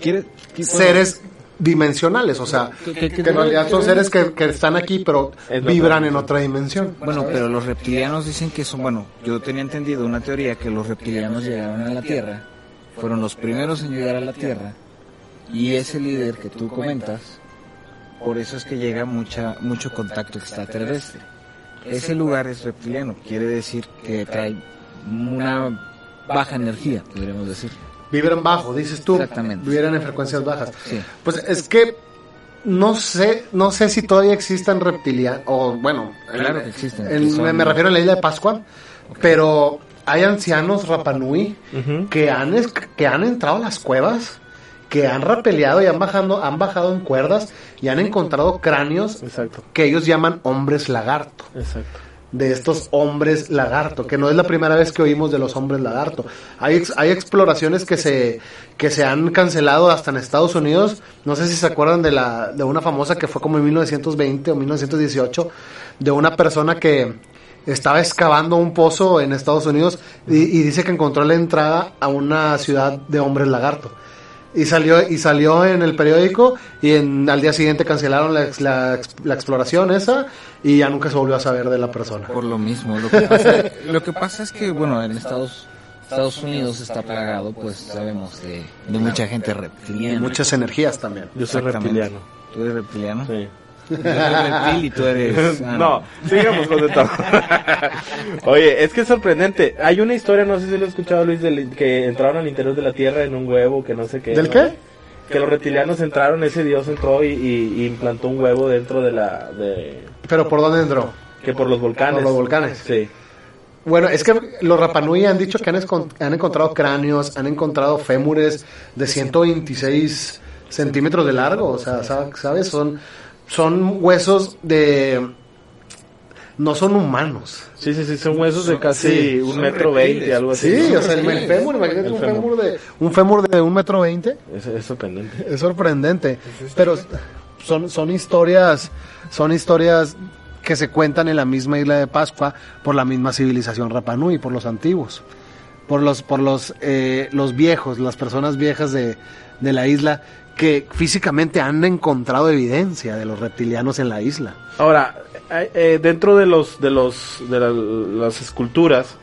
¿Quiere, qué- Seres dimensionales, o sea, ¿Qué- que, qué- en realidad son seres que, que están aquí, pero Es vibran en otra dimensión. Bueno, pero los reptilianos dicen que son, bueno, yo tenía entendido una teoría que los reptilianos llegaron a la Tierra, fueron los primeros en llegar a la Tierra, y ese líder que tú comentas, por eso es que llega mucha, mucho contacto extraterrestre. Ese lugar es reptiliano, quiere decir que trae una baja energía, podríamos decir. Vibran bajo, dices tú. Exactamente. Vibran en frecuencias bajas. Sí. Pues es que no sé, no sé si todavía existan reptilianos, o bueno, Claro en- que existen, en- que son- me, refiero a la isla de Pascua, pero hay ancianos Rapanui que han que han entrado a las cuevas, que han rapeleado y han bajado, han bajado en cuerdas y han encontrado cráneos Exacto, que ellos llaman hombres lagarto exacto. De estos hombres lagarto, que no es la primera vez que oímos de los hombres lagarto. Hay, hay exploraciones que se, que se han cancelado hasta en Estados Unidos. No sé si se acuerdan de, la, de una famosa que fue como en 1920 o 1918, de una persona que estaba excavando un pozo en Estados Unidos y, y dice que encontró la entrada a una ciudad de hombres lagarto. Y salió, y salió en el periódico y en, al día siguiente cancelaron la, la la exploración esa y ya nunca se volvió a saber de la persona. Por lo mismo, lo que pasa, lo que pasa es que, bueno, en Estados, Estados Unidos está plagado, pues sabemos, de, de mucha gente reptiliana. Muchas energías también. Yo soy reptiliano. ¿Tú eres reptiliano? Sí. Yo soy reptil y tú eres... ah, No, sigamos con esto. Oye, es que es sorprendente. Hay una historia, no sé si lo has escuchado, Luis, del- que entraron al interior de la Tierra en un huevo, que no sé qué. ¿Del ¿no? qué? Que los reptilianos entraron, ese dios entró y, y- y implantó un huevo dentro de la... De, ¿Pero por dónde entró? que por los volcanes. Por los volcanes. Sí. Bueno, es que los Rapanui han dicho que han, han encontrado cráneos, han encontrado fémures de 126 centímetros de largo, o sea, sa- ¿sabes? Son, son huesos de... No son humanos. Sí, sí, sí, son huesos de casi sí, un metro veinte, algo así. Sí, ¿no? o sea, el, el fémur, imagínate El un fémur. fémur de un fémur de un metro veinte. Es, es sorprendente. Es sorprendente, pero son, son historias, son historias que se cuentan en la misma isla de Pascua por la misma civilización Rapanui, por los antiguos, por los, por los, eh, los viejos, las personas viejas de, de la isla que físicamente han encontrado evidencia de los reptilianos en la isla. Ahora, eh, dentro de los de los de la- las esculturas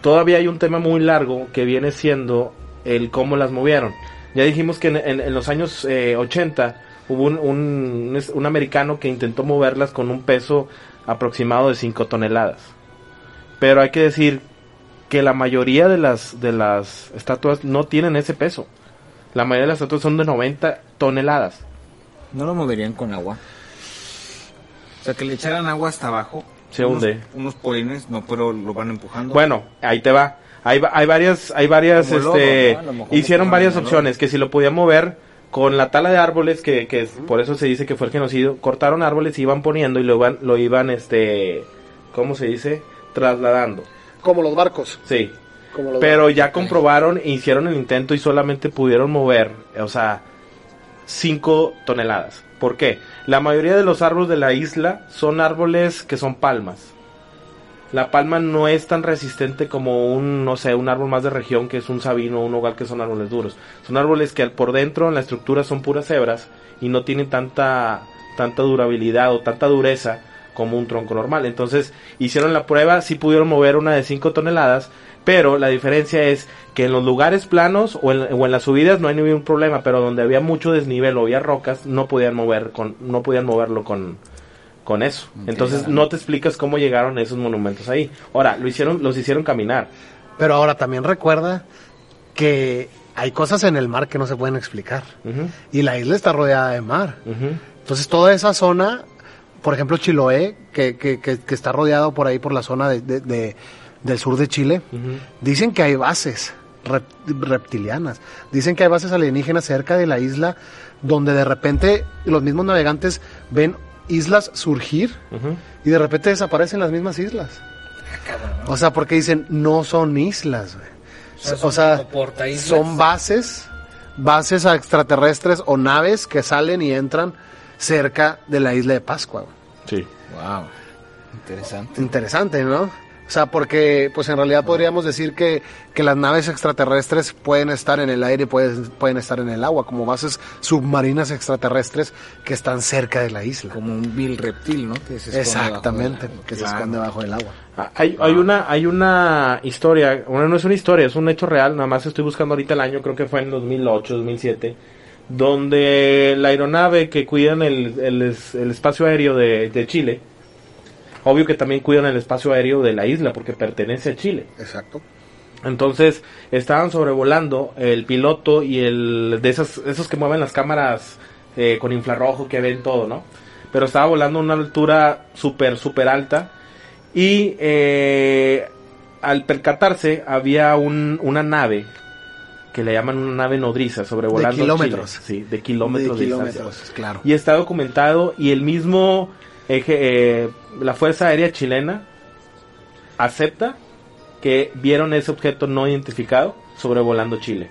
todavía hay un tema muy largo que viene siendo el cómo las movieron. Ya dijimos que en, en- en los años eh, 80 hubo un, un, un americano que intentó moverlas con un peso aproximado de 5 toneladas. Pero hay que decir que la mayoría de las de las estatuas no tienen ese peso. La mayoría de las estatuas son de 90 toneladas. No lo moverían con agua. O sea, que le echaran agua hasta abajo. Se unos, hunde. Unos polines, no, pero lo van empujando. Bueno, ahí te va. Hay, va- hay varias, hay varias, Como lodo, este, hicieron varias lodo. opciones, que si lo podían mover con la tala de árboles, que, que es- por eso se dice que fue el genocidio, cortaron árboles y iban poniendo y lo iban, lo iban, este, ¿cómo se dice? Trasladando. Como los barcos. Sí. Como los Pero ya comprobaron, e hicieron el intento y solamente pudieron mover, o sea, 5 toneladas. ¿Por qué? La mayoría de los árboles de la isla son árboles que son palmas. La palma no es tan resistente como un, no sé, un árbol más de región que es un sabino o un hogar que son árboles duros. Son árboles que por dentro en la estructura son puras hebras y no tienen tanta, tanta durabilidad o tanta dureza como un tronco normal. Entonces hicieron la prueba, sí pudieron mover una de 5 toneladas, pero la diferencia es que en los lugares planos o en, o en las subidas no hay ningún problema, pero donde había mucho desnivel o había rocas no podían mover con, no podían moverlo con, con eso. Entonces no te explicas cómo llegaron esos monumentos ahí. Ahora, lo hicieron, los hicieron caminar. Pero ahora también recuerda que hay cosas en el mar que no se pueden explicar. Y la isla está rodeada de mar. Entonces toda esa zona, por ejemplo Chiloé, que, que, que, que está rodeado por ahí por la zona de, de- de- del sur de Chile, dicen que hay bases rep- reptilianas. Dicen que hay bases alienígenas cerca de la isla donde de repente los mismos navegantes ven islas surgir y de repente desaparecen las mismas islas. O sea, porque dicen, no son islas, güey. sea, O son sea, portaislas. son bases, bases extraterrestres o naves que salen y entran cerca de la isla de Pascua. güey. Sí. Wow. Interesante. Interesante, ¿no? O sea, porque pues en realidad podríamos decir que, que las naves extraterrestres pueden estar en el aire, pueden, pueden estar en el agua, como bases submarinas extraterrestres que están cerca de la isla. Como un vil reptil, ¿no? Que se esconde Exactamente, que se Claro. esconde bajo el agua. Ah, Hay, hay una hay una historia, bueno, no es una historia, es un hecho real, nada más estoy buscando ahorita el año, creo que fue en 2008, 2007, donde la aeronave que cuidan el, el, el espacio aéreo de, de Chile, obvio que también cuidan el espacio aéreo de la isla porque pertenece a Chile. Exacto. Entonces estaban sobrevolando el piloto y el de esos, esos que mueven las cámaras eh, con infrarrojo que ven todo, ¿no? Pero estaba volando a una altura súper, súper alta y eh, al percatarse había un, una nave que le llaman una nave nodriza sobrevolando De kilómetros. Chile. Sí, de kilómetros de, de distancia. kilómetros, claro. Y está documentado y el mismo eje, eh, la Fuerza Aérea Chilena acepta que vieron ese objeto no identificado sobrevolando Chile.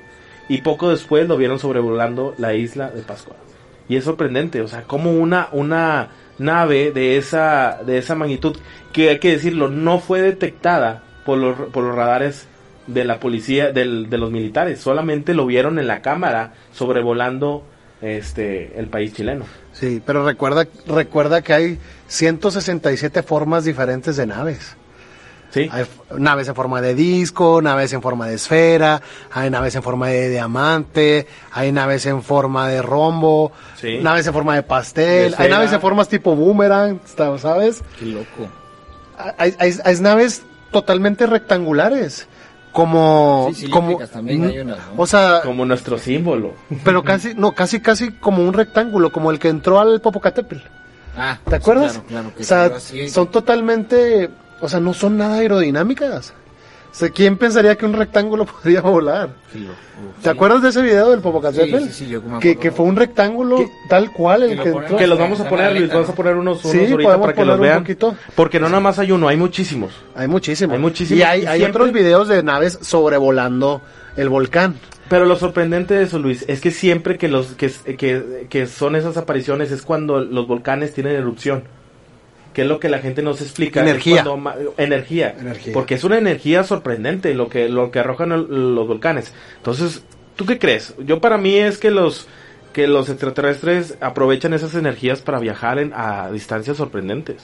Y poco después lo vieron sobrevolando la isla de Pascua. Y es sorprendente, o sea, como una, una nave de esa, de esa magnitud, que hay que decirlo, no fue detectada por los, por los radares de la policía, del, de los militares, solamente lo vieron en la cámara sobrevolando este el país chileno. Sí, pero recuerda, recuerda que hay 167 formas diferentes de naves. ¿Sí? Hay naves en forma de disco, naves en forma de esfera, hay naves en forma de diamante, hay naves en forma de rombo, Sí. naves en forma de pastel, De hay naves en formas tipo boomerang, está- ¿sabes? Qué loco. Hay, hay- hay naves totalmente rectangulares, como... Sí, como cilíndricas también hay unas, ¿no? O sea, Como nuestro símbolo. pero casi, no, casi, casi como un rectángulo, como el que entró al Popocatépetl. Ah, ¿Te acuerdas? Sí, claro, claro. Que o sea, son totalmente, o sea, no son nada aerodinámicas. O sea, ¿quién pensaría que un rectángulo podría volar? Sí, ¿Te sí. acuerdas de ese video del Popocatépetl? Sí, sí, sí, yo me que, acuerdo. que fue un rectángulo tal cual el que lo que. Que los vamos a poner, Luis, vamos a poner unos, unos Sí, ahorita para que los un vean. poquito. Porque no nada más hay uno, hay muchísimos. Hay muchísimos. Hay muchísimos. Y hay, hay siempre- otros videos de naves sobrevolando el volcán. Pero lo sorprendente de eso, Luis, es que siempre que los que, que, que son esas apariciones es cuando los volcanes tienen erupción. Que es lo que la gente nos explica. Energía. cuando energía. Energía. Porque es una energía sorprendente lo que, lo que arrojan el- los volcanes. Entonces, ¿tú qué crees? Yo para mí es que los que los extraterrestres aprovechan esas energías para viajar en, a distancias sorprendentes.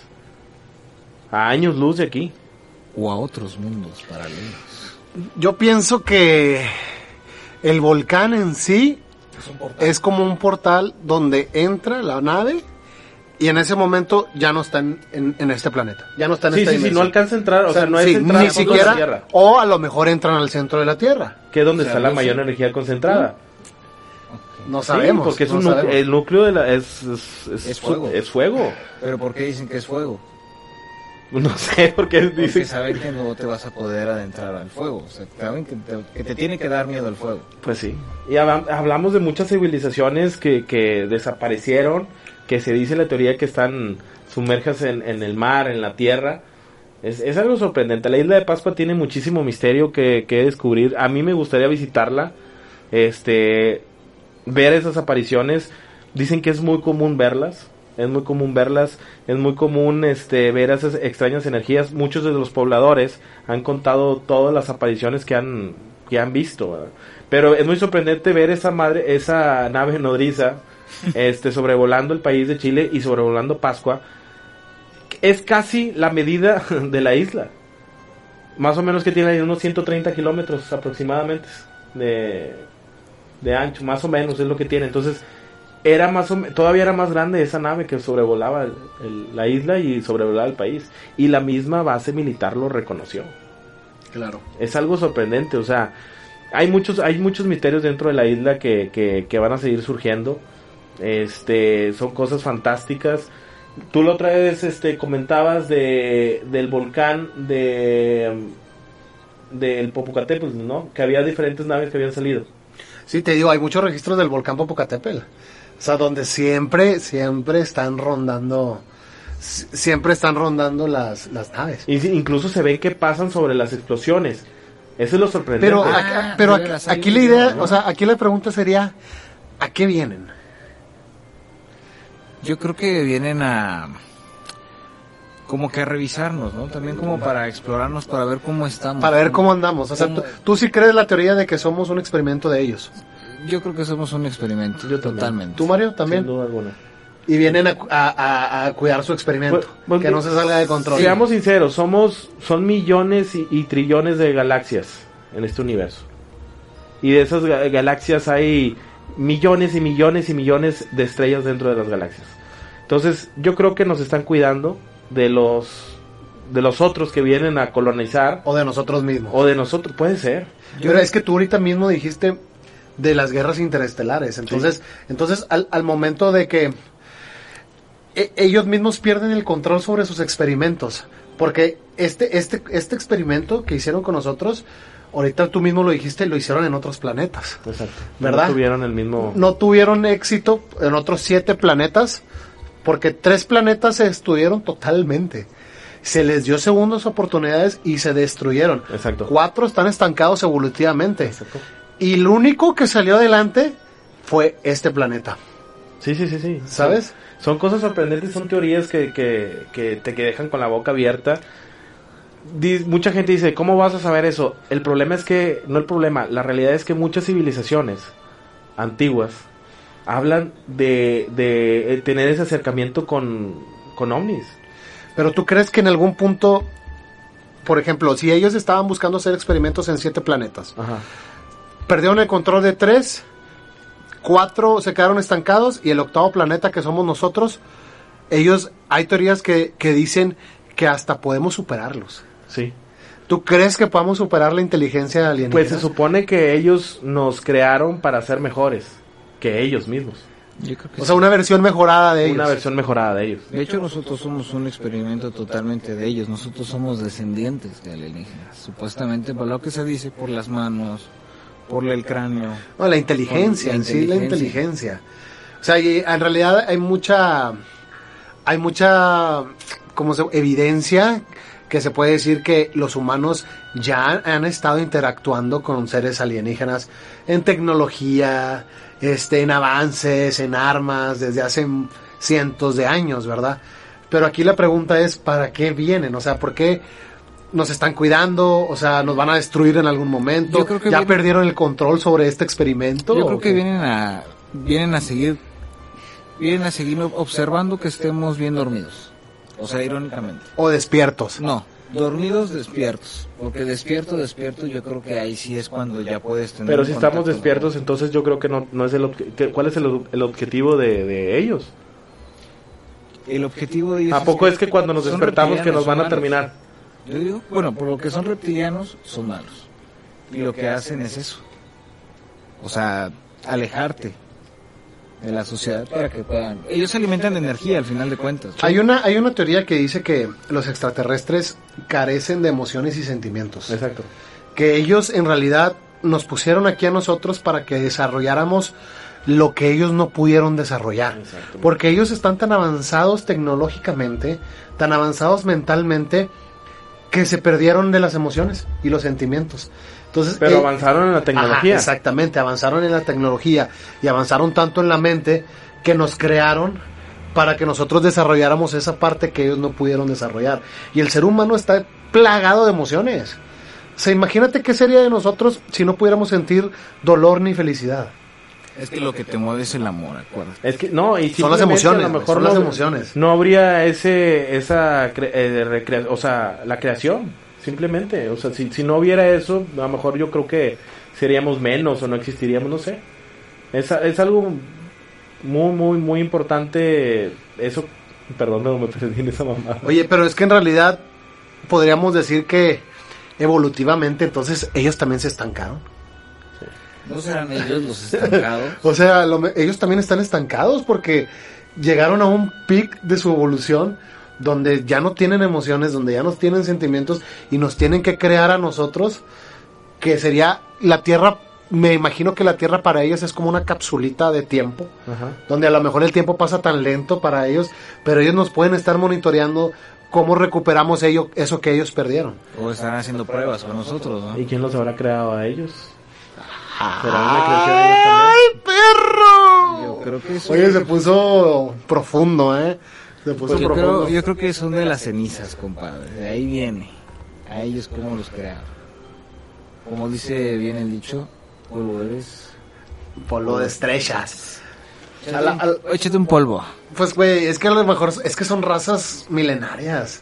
A años luz de aquí. O a otros mundos paralelos. Yo pienso que el volcán en sí Es un portal. es como un portal donde entra la nave y en ese momento ya no está en, en- en este planeta. Ya no está en Sí, esta sí, sí, no dimensión. alcanza a entrar, o, sea, no es sí, entrar ni al de la siquiera, Tierra, o a lo mejor entran al centro de la Tierra. que es donde O sea, está la no mayor sé. energía concentrada. No Sí, sabemos. porque es no un núcleo- sabemos. el núcleo de la, es, es, es, Es fuego. es fuego. Pero ¿por qué dicen que es fuego? No sé Porque dicen. saben que no te vas a poder adentrar al fuego. O sea, saben que te, que te tiene que dar miedo el fuego. Pues sí. Y habla- hablamos de muchas civilizaciones que, que desaparecieron, que se dice la teoría que están sumerjas en, en el mar, en la tierra. Es, es algo sorprendente. La isla de Pascua tiene muchísimo misterio que, que descubrir. A mí me gustaría visitarla. Este, ver esas apariciones. Dicen que es muy común verlas. Es muy común verlas. Es muy común este, ver esas extrañas energías. Muchos de los pobladores han contado todas las apariciones que han, que han visto. Pero es muy sorprendente ver esa madre, esa nave nodriza, este, sobrevolando el país de Chile y sobrevolando Pascua. Es casi la medida de la isla. Más o menos que tiene unos 130 kilómetros aproximadamente de, de ancho, más o menos es lo que tiene. Entonces, era más o todavía era más grande esa nave que sobrevolaba el- el- la isla y sobrevolaba el país. Y la misma base militar lo reconoció Claro. es algo sorprendente, o sea, hay muchos, hay muchos misterios dentro de la isla que, que, que van a seguir surgiendo. Este, son cosas fantásticas. Tú la otra vez este, comentabas de, del volcán de del Popocatépetl, ¿no? Que había diferentes naves que habían salido. Sí, te digo, hay muchos registros del volcán Popocatépetl. O sea, donde siempre, siempre están rondando, si- siempre están rondando las, las naves. Y si- incluso se ven que pasan sobre las explosiones. Eso es lo sorprendente. Pero, Ah, pero aquí, la idea, ¿no? o sea, aquí la pregunta sería, ¿a qué vienen? Yo creo que vienen a como que a revisarnos, ¿no? También como para explorarnos, para ver cómo estamos. Para ver cómo andamos. O sea, tú, tú sí crees la teoría de que somos un experimento de ellos. Yo creo que somos un experimento, Yo también. totalmente. ¿Tú, Mario, Sin también? duda alguna. Y vienen a, a- a- a cuidar su experimento. Pues- pues que que- no se salga de control. Seamos sinceros, somos, son millones y, y trillones de galaxias en este universo. Y de esas ga- galaxias hay millones y millones y millones de estrellas dentro de las galaxias. Entonces, yo creo que nos están cuidando de los de los otros que vienen a colonizar O de nosotros mismos. o de nosotros, puede ser. Pero es que tú ahorita mismo dijiste de las guerras interestelares. Entonces, entonces al, al momento de que e- ellos mismos pierden el control sobre sus experimentos. Porque este, este, este experimento que hicieron con nosotros, ahorita tú mismo lo dijiste, lo hicieron en otros planetas. Exacto. ¿Verdad? No tuvieron el mismo No tuvieron éxito en otros siete planetas, porque tres planetas se destruyeron totalmente. Se les dio segundas oportunidades y se destruyeron. Exacto. Cuatro están estancados evolutivamente. Exacto. Y el único que salió adelante fue este planeta. Sí, sí, sí, sí. ¿Sabes? Son, son cosas sorprendentes, son teorías que, que, que te que dejan con la boca abierta. Mucha gente dice, ¿cómo vas a saber eso? El problema es que, no el problema, la realidad es que muchas civilizaciones antiguas hablan de, de eh, tener ese acercamiento con, con ovnis. Pero tú crees que en algún punto, por ejemplo, si ellos estaban buscando hacer experimentos en siete planetas, Ajá. perdieron el control de tres, cuatro se quedaron estancados y el octavo planeta que somos nosotros, ellos, hay teorías que, que dicen que hasta podemos superarlos. Sí. ¿Tú crees que podamos superar la inteligencia alienígena? Pues se supone que ellos nos crearon para ser mejores que ellos mismos. Yo creo que o sea, una versión mejorada de ellos. Una versión mejorada de ellos. De hecho, nosotros somos un experimento totalmente de ellos. Nosotros somos descendientes de alienígenas. Supuestamente, por lo que se dice, por las manos, por el cráneo. No, la inteligencia, La en sí, la inteligencia. inteligencia. O sea, y en realidad hay mucha, hay mucha, como se, evidencia que se puede decir que los humanos ya han estado interactuando con seres alienígenas en tecnología, este, en avances, en armas, desde hace cientos de años, ¿verdad? Pero aquí la pregunta es, ¿para qué vienen? O sea, ¿por qué nos están cuidando? O sea, ¿nos van a destruir en algún momento? Yo creo que ¿Ya vienen- perdieron el control sobre este experimento? Yo ¿O creo que vienen a, vienen a seguir, vienen a seguir observando que estemos bien dormidos. O sea, irónicamente. O despiertos. No, dormidos, despiertos. Porque despierto, despierto, yo creo que ahí sí es cuando ya puedes tener. Pero si estamos despiertos, entonces yo creo que no, no es el ¿Cuál es el, el objetivo de, de ellos? El objetivo de ellos ¿A poco es que cuando nos despertamos que nos van a terminar? malos. Yo digo, bueno, por lo que son reptilianos, son malos. Y lo que hacen es eso. O sea, alejarte. De la sociedad para que puedan... Ellos se alimentan de energía al final de cuentas. Hay una, hay una teoría que dice que los extraterrestres carecen de emociones y sentimientos. Exacto. Que ellos en realidad nos pusieron aquí a nosotros para que desarrolláramos lo que ellos no pudieron desarrollar. Exacto. Porque ellos están tan avanzados tecnológicamente, tan avanzados mentalmente, que se perdieron de las emociones y los sentimientos. Entonces, Pero eh, avanzaron en la tecnología. Ajá, exactamente, avanzaron en la tecnología y avanzaron tanto en la mente que nos crearon para que nosotros desarrolláramos esa parte que ellos no pudieron desarrollar. Y el ser humano está plagado de emociones. O sea, imagínate qué sería de nosotros si no pudiéramos sentir dolor ni felicidad. Es que lo que te mueve es el amor, acuérdate. Es que no, y Son las emociones, a lo mejor son no, las emociones. No habría ese esa eh, recrea- o sea, la creación, simplemente, o sea, si, si no hubiera eso, a lo mejor yo creo que seríamos menos o no existiríamos, no sé. Es, es algo muy muy muy importante eso, perdón, no me perdí en esa mamá. Oye, pero es que en realidad podríamos decir que evolutivamente entonces ellos también se estancaron. ¿No serán ellos los estancados? O sea, lo ellos también están estancados porque llegaron a un pic de su evolución donde ya no tienen emociones, donde ya no tienen sentimientos y nos tienen que crear a nosotros que sería la Tierra, me imagino que la Tierra para ellos es como una capsulita de tiempo, Ajá. donde a lo mejor el tiempo pasa tan lento para ellos, pero ellos nos pueden estar monitoreando cómo recuperamos ello, eso que ellos perdieron. O están haciendo pruebas con nosotros, ¿no? ¿Y quién los habrá creado a ellos? ¿Será una creación de ellos también? perro! Yo creo que eso... Oye, se puso profundo, ¿eh? Se puso yo, creo, yo creo que son de las cenizas, compadre. De ahí viene. A ellos cómo los crearon. Como dice bien el dicho, polvo eres. Polvo de estrellas. Échate, al- un, échate un polvo. Pues, güey, es que a lo mejor es que son razas milenarias.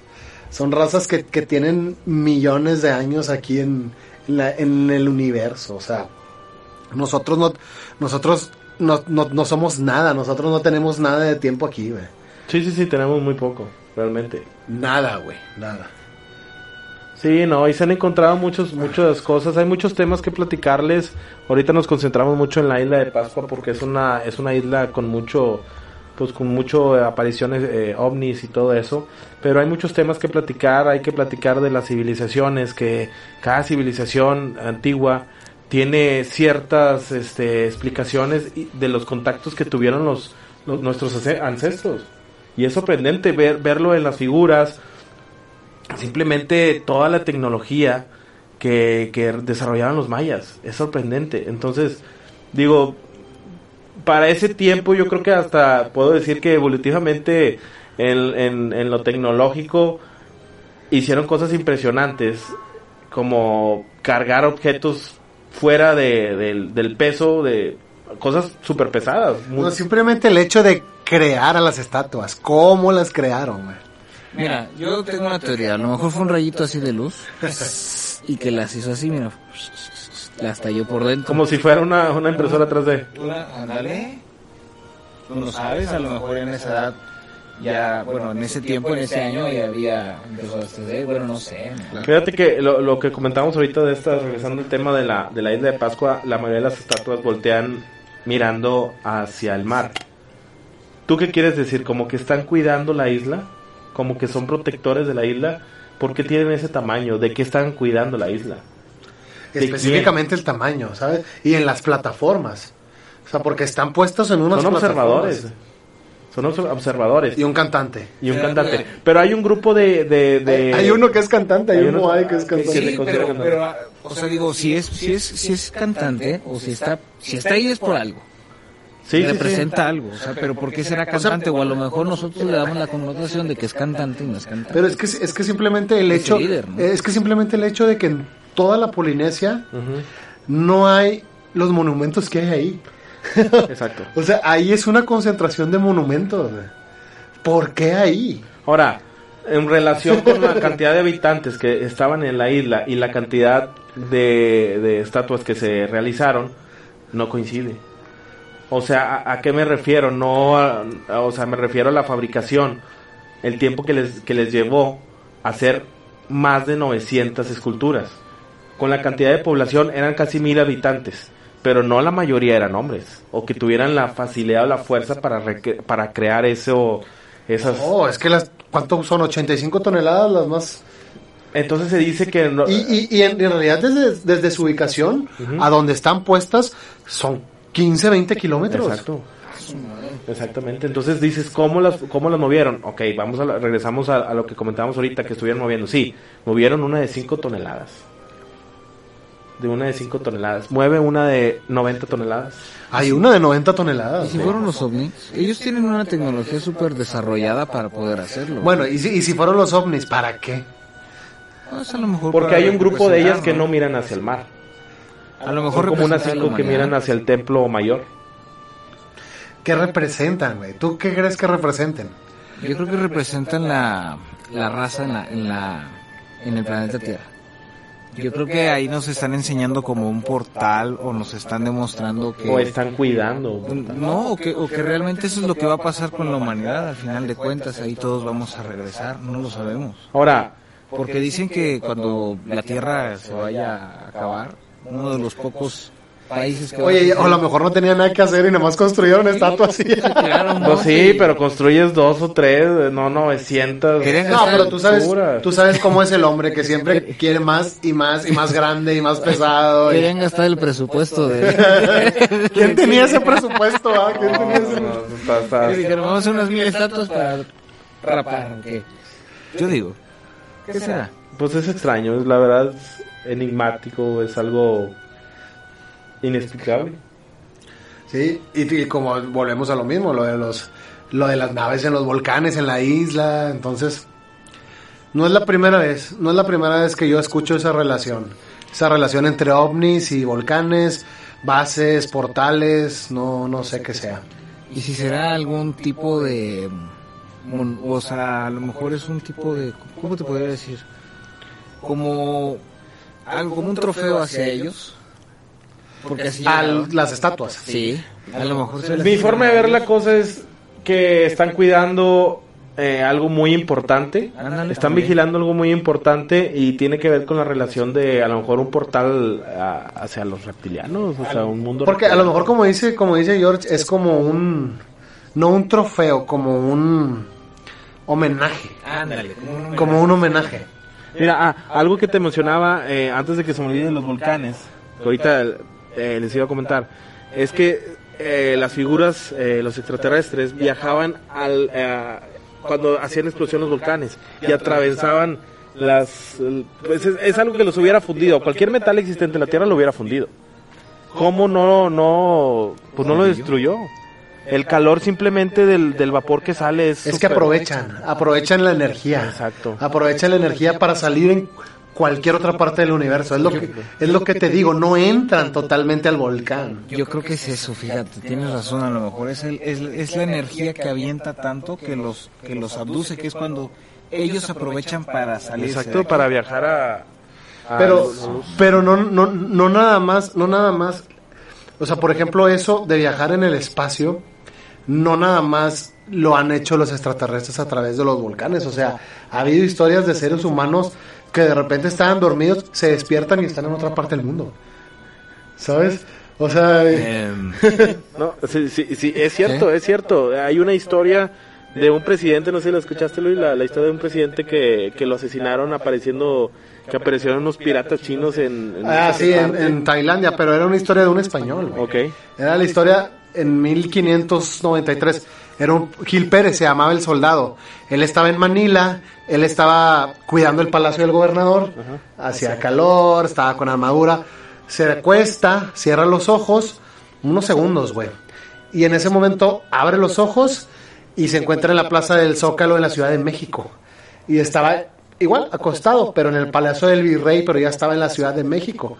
Son razas que, que tienen millones de años aquí en, en, la- en el universo. O sea, nosotros no, nosotros no, no, no somos nada. Nosotros no tenemos nada de tiempo aquí, güey. Sí, sí, sí, tenemos muy poco, realmente. Nada, güey, nada. Sí, no, y se han encontrado muchos, muchas cosas, hay muchos temas que platicarles. Ahorita nos concentramos mucho en la isla de Pascua porque es una, es una isla con mucho, pues con mucho eh, apariciones eh, ovnis y todo eso. Pero hay muchos temas que platicar, hay que platicar de las civilizaciones, que cada civilización antigua tiene ciertas este, explicaciones de los contactos que tuvieron los, los- nuestros ance- ancestros. Y es sorprendente ver, verlo en las figuras, simplemente toda la tecnología que, que desarrollaron los mayas. Es sorprendente. Entonces, digo, para ese tiempo yo creo que hasta puedo decir que evolutivamente en, en- en lo tecnológico hicieron cosas impresionantes como cargar objetos fuera de- del, del peso de cosas súper pesadas. No, simplemente el hecho de crear a las estatuas. ¿Cómo las crearon, güey? Mira, yo tengo una teoría. A lo mejor fue un rayito así de luz y que las hizo así, mira. Las talló por dentro. como si fuera una, una impresora atrás de... Una, ándale. Tú no sabes, a lo mejor en esa edad ya, bueno, en ese tiempo, en ese año ya había empezado a suceder, bueno, no sé. ¿no? Fíjate que lo, lo que comentamos ahorita de esta, regresando al tema de la, de la isla de Pascua, la mayoría de las estatuas voltean mirando hacia el mar. ¿Tú qué quieres decir? ¿Como que están cuidando la isla? ¿Como que son protectores de la isla? ¿Por qué tienen ese tamaño? ¿De qué están cuidando la isla? ¿De Específicamente el tamaño, ¿sabes? Y en las plataformas. O sea, porque están puestos en unas Son observadores. Son obs- observadores. Y un cantante. Y un cantante. Pero hay un grupo de... de, de- Hay uno que es cantante, hay, hay uno que es cantante. Sí, pero, cantante. pero, ah, o sea, digo, si es, si es, si es cantante, o si está, si está ahí es por algo. Sí, sí, sí. representa algo, o sea, pero ¿por qué será cantante? O a lo mejor nosotros le damos la connotación de que es cantante y no es cantante. Pero es que, es que simplemente el Es hecho... el líder, ¿no? Es que simplemente el hecho de que en toda la Polinesia no hay los monumentos que hay ahí. Exacto. O sea, ahí es una concentración de monumentos. ¿Por qué ahí? Ahora, en relación con la cantidad de habitantes que estaban en la isla y la cantidad de, de estatuas que se realizaron, no coincide. O sea, ¿a, a qué me refiero? No, a- a- o sea, me refiero a la fabricación, el tiempo que les, que les llevó hacer más de 900 esculturas. Con la cantidad de población eran casi mil habitantes. pero no la mayoría eran hombres, o que tuvieran la facilidad o la fuerza para, recre- para crear eso, esas... Oh, es que las, ¿cuánto son? 85 toneladas las más... Entonces se dice que... no- Y, y, y en, en realidad desde, desde su ubicación a donde están puestas son 15, 20 kilómetros. Exacto. Exactamente. Entonces dices, ¿cómo las, cómo las movieron? Ok, vamos a la- regresamos a, a lo que comentábamos ahorita, que estuvieron moviendo. Sí, movieron una de 5 toneladas. De una de 5 toneladas. Mueve una de 90 toneladas. Hay una de 90 ¿Y toneladas. si fueron los ovnis? Ellos tienen una tecnología súper desarrollada para poder hacerlo. Bueno, y si, y si fueron los ovnis, ¿para qué? Pues a lo mejor Porque hay un grupo de ellas que no miran hacia el mar. A lo mejor Son como unas 5 que miran hacia el templo mayor. ¿Qué representan, güey? ¿Tú qué crees que representen? Yo creo que representan la, la raza en la, en la en el planeta Tierra. Yo creo que ahí nos están enseñando como un portal o nos están demostrando que O están cuidando. no o que, o que realmente eso es lo que va a pasar con la humanidad al final de cuentas ahí todos vamos a regresar no lo sabemos Ahora, porque dicen que cuando la Tierra se vaya a acabar uno de los pocos países que Oye, o a lo mejor no tenían nada que hacer y nada más construyeron estatuas así. Tiraron pues sí, pero construyes dos o tres, no 900. Querían No, pero tú sabes, tú sabes cómo es el hombre que siempre quiere más y más y más grande y más pesado. y- Querían gastar el presupuesto de... ¿Quién tenía ese presupuesto? ah? ¿Quién tenía ese- No, no, dijeron, vamos a hacer unas mil estatuas para rapar. ¿qué? Yo digo, ¿qué será? Pues es extraño, es la verdad enigmático, es algo inexplicable. Sí, y, y como volvemos a lo mismo, lo de los lo de las naves en los volcanes en la isla, entonces no es la primera vez, no es la primera vez que yo escucho esa relación, esa relación entre ovnis y volcanes, bases, portales, no no sé qué sea. ¿Y si será algún tipo de... O sea, a lo mejor es un tipo de... ¿Cómo te podría decir? Como... Algo como un trofeo hacia ellos. Porque así... A llegaron. las estatuas. Sí, a lo mejor se Mi forma de ver la cosa es que están cuidando eh, algo muy importante, Ándale, están también. vigilando algo muy importante y tiene que ver con la relación de a lo mejor un portal a- hacia los reptilianos, o sea, un mundo Porque a lo mejor como dice, como dice George, es como un no un trofeo, como un homenaje, Ándale, como un como un homenaje. Mira, ah, algo que te mencionaba eh, antes de que se me olviden los volcanes, que ahorita eh, les iba a comentar, es que eh, las figuras, eh, los extraterrestres, viajaban al, eh, cuando hacían explosión los volcanes y atravesaban las... pues es, es algo que los hubiera fundido, cualquier metal existente en la Tierra lo hubiera fundido. ¿Cómo no, no, pues no lo destruyó? El calor simplemente del, del vapor que sale es... Es que aprovechan, aprovechan la energía. Exacto. Aprovechan la energía para salir en cualquier otra parte del universo. Es lo que, es lo que te digo, no entran totalmente al volcán. Yo creo que es eso, fíjate, tienes razón, a lo mejor es, el, es, es la energía que avienta tanto que los, que los abduce, que es cuando ellos aprovechan para salir. Exacto, para viajar a... a Pero, los- pero no, no, no nada más, no nada más. O sea, por ejemplo, eso de viajar en el espacio, no nada más lo han hecho los extraterrestres a través de los volcanes. O sea, ha habido historias de seres humanos que de repente estaban dormidos, se despiertan y están en otra parte del mundo. ¿Sabes? O sea, Em, No, sí, sí, sí, es cierto, es cierto. Hay una historia de un presidente, no sé si la escuchaste Luis, la, la historia de un presidente que, que lo asesinaron apareciendo, que aparecieron unos piratas chinos en... en ah, sí, en, Tailandia, pero era una historia de un español. güey. Ok. Era la historia en 1593. Era un Gil Pérez, se llamaba el soldado. Él estaba en Manila, él estaba cuidando el palacio del gobernador, hacía calor, estaba con armadura. Se acuesta, cierra los ojos, unos segundos, güey. Y en ese momento abre los ojos y se encuentra en la plaza del Zócalo en la Ciudad de México. Y estaba igual, acostado, pero en el palacio del virrey, pero ya estaba en la Ciudad de México.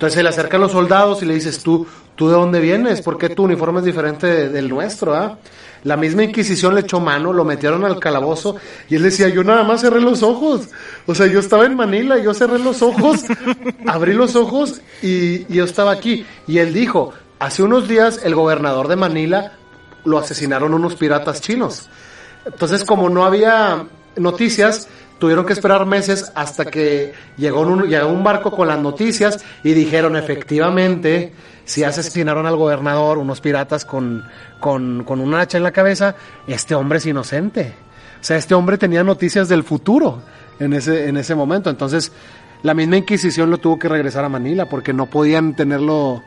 Entonces se le acercan los soldados y le dices, tú, ¿tú de dónde vienes? ¿Por qué tu uniforme es diferente de- del nuestro? ah?". La misma Inquisición le echó mano, lo metieron al calabozo y él decía, yo nada más cerré los ojos. O sea, yo estaba en Manila, yo cerré los ojos, abrí los ojos y, y yo estaba aquí. Y él dijo, hace unos días el gobernador de Manila lo asesinaron unos piratas chinos. Entonces, como no había noticias, tuvieron que esperar meses hasta que llegó un, llegó un barco con las noticias y dijeron efectivamente si asesinaron al gobernador unos piratas con, con, con un hacha en la cabeza, este hombre es inocente. O sea, este hombre tenía noticias del futuro en ese, en ese momento. Entonces, la misma Inquisición lo tuvo que regresar a Manila porque no podían tenerlo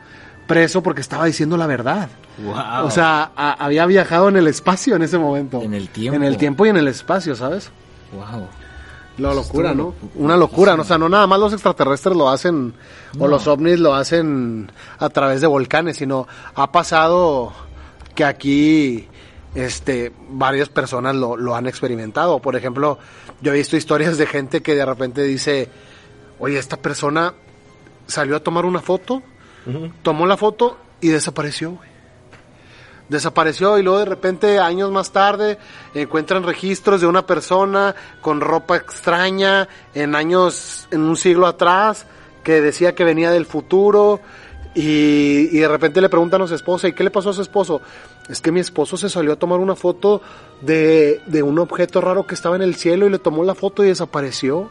preso porque estaba diciendo la verdad. Wow. O sea, a- había viajado en el espacio en ese momento. En el tiempo. En el tiempo y en el espacio, ¿sabes? wow. La locura, ¿no? Una locura, ¿no? O sea, no nada más los extraterrestres lo hacen, o los ovnis lo hacen a través de volcanes, sino ha pasado que aquí, este, varias personas lo, lo han experimentado. Por ejemplo, yo he visto historias de gente que de repente dice, oye, esta persona salió a tomar una foto, tomó la foto y desapareció, güey desapareció y luego de repente años más tarde encuentran registros de una persona con ropa extraña en años en un siglo atrás que decía que venía del futuro y, de repente le preguntan a su esposa ¿y qué le pasó a su esposo? Es que mi esposo se salió a tomar una foto de, de un objeto raro que estaba en el cielo y le tomó la foto y desapareció.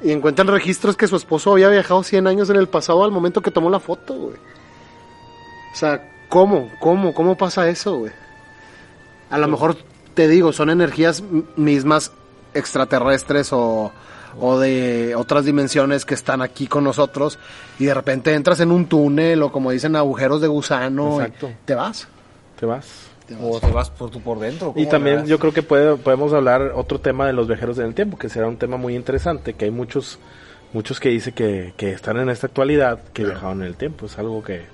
Y encuentran registros que su esposo había viajado 100 años en el pasado al momento que tomó la foto, güey. O sea, ¿cómo? ¿Cómo? ¿Cómo pasa eso, güey? A lo mejor te digo, son energías mismas extraterrestres o, o de otras dimensiones que están aquí con nosotros y de repente entras en un túnel o como dicen agujeros de gusano Exacto. y te vas. Te vas. O te vas por tu por dentro. Y ¿cómo también yo creo que puede, podemos hablar otro tema de los viajeros en el tiempo, que será un tema muy interesante, que hay muchos muchos que dicen que, que están en esta actualidad que viajaron en el tiempo. Es algo que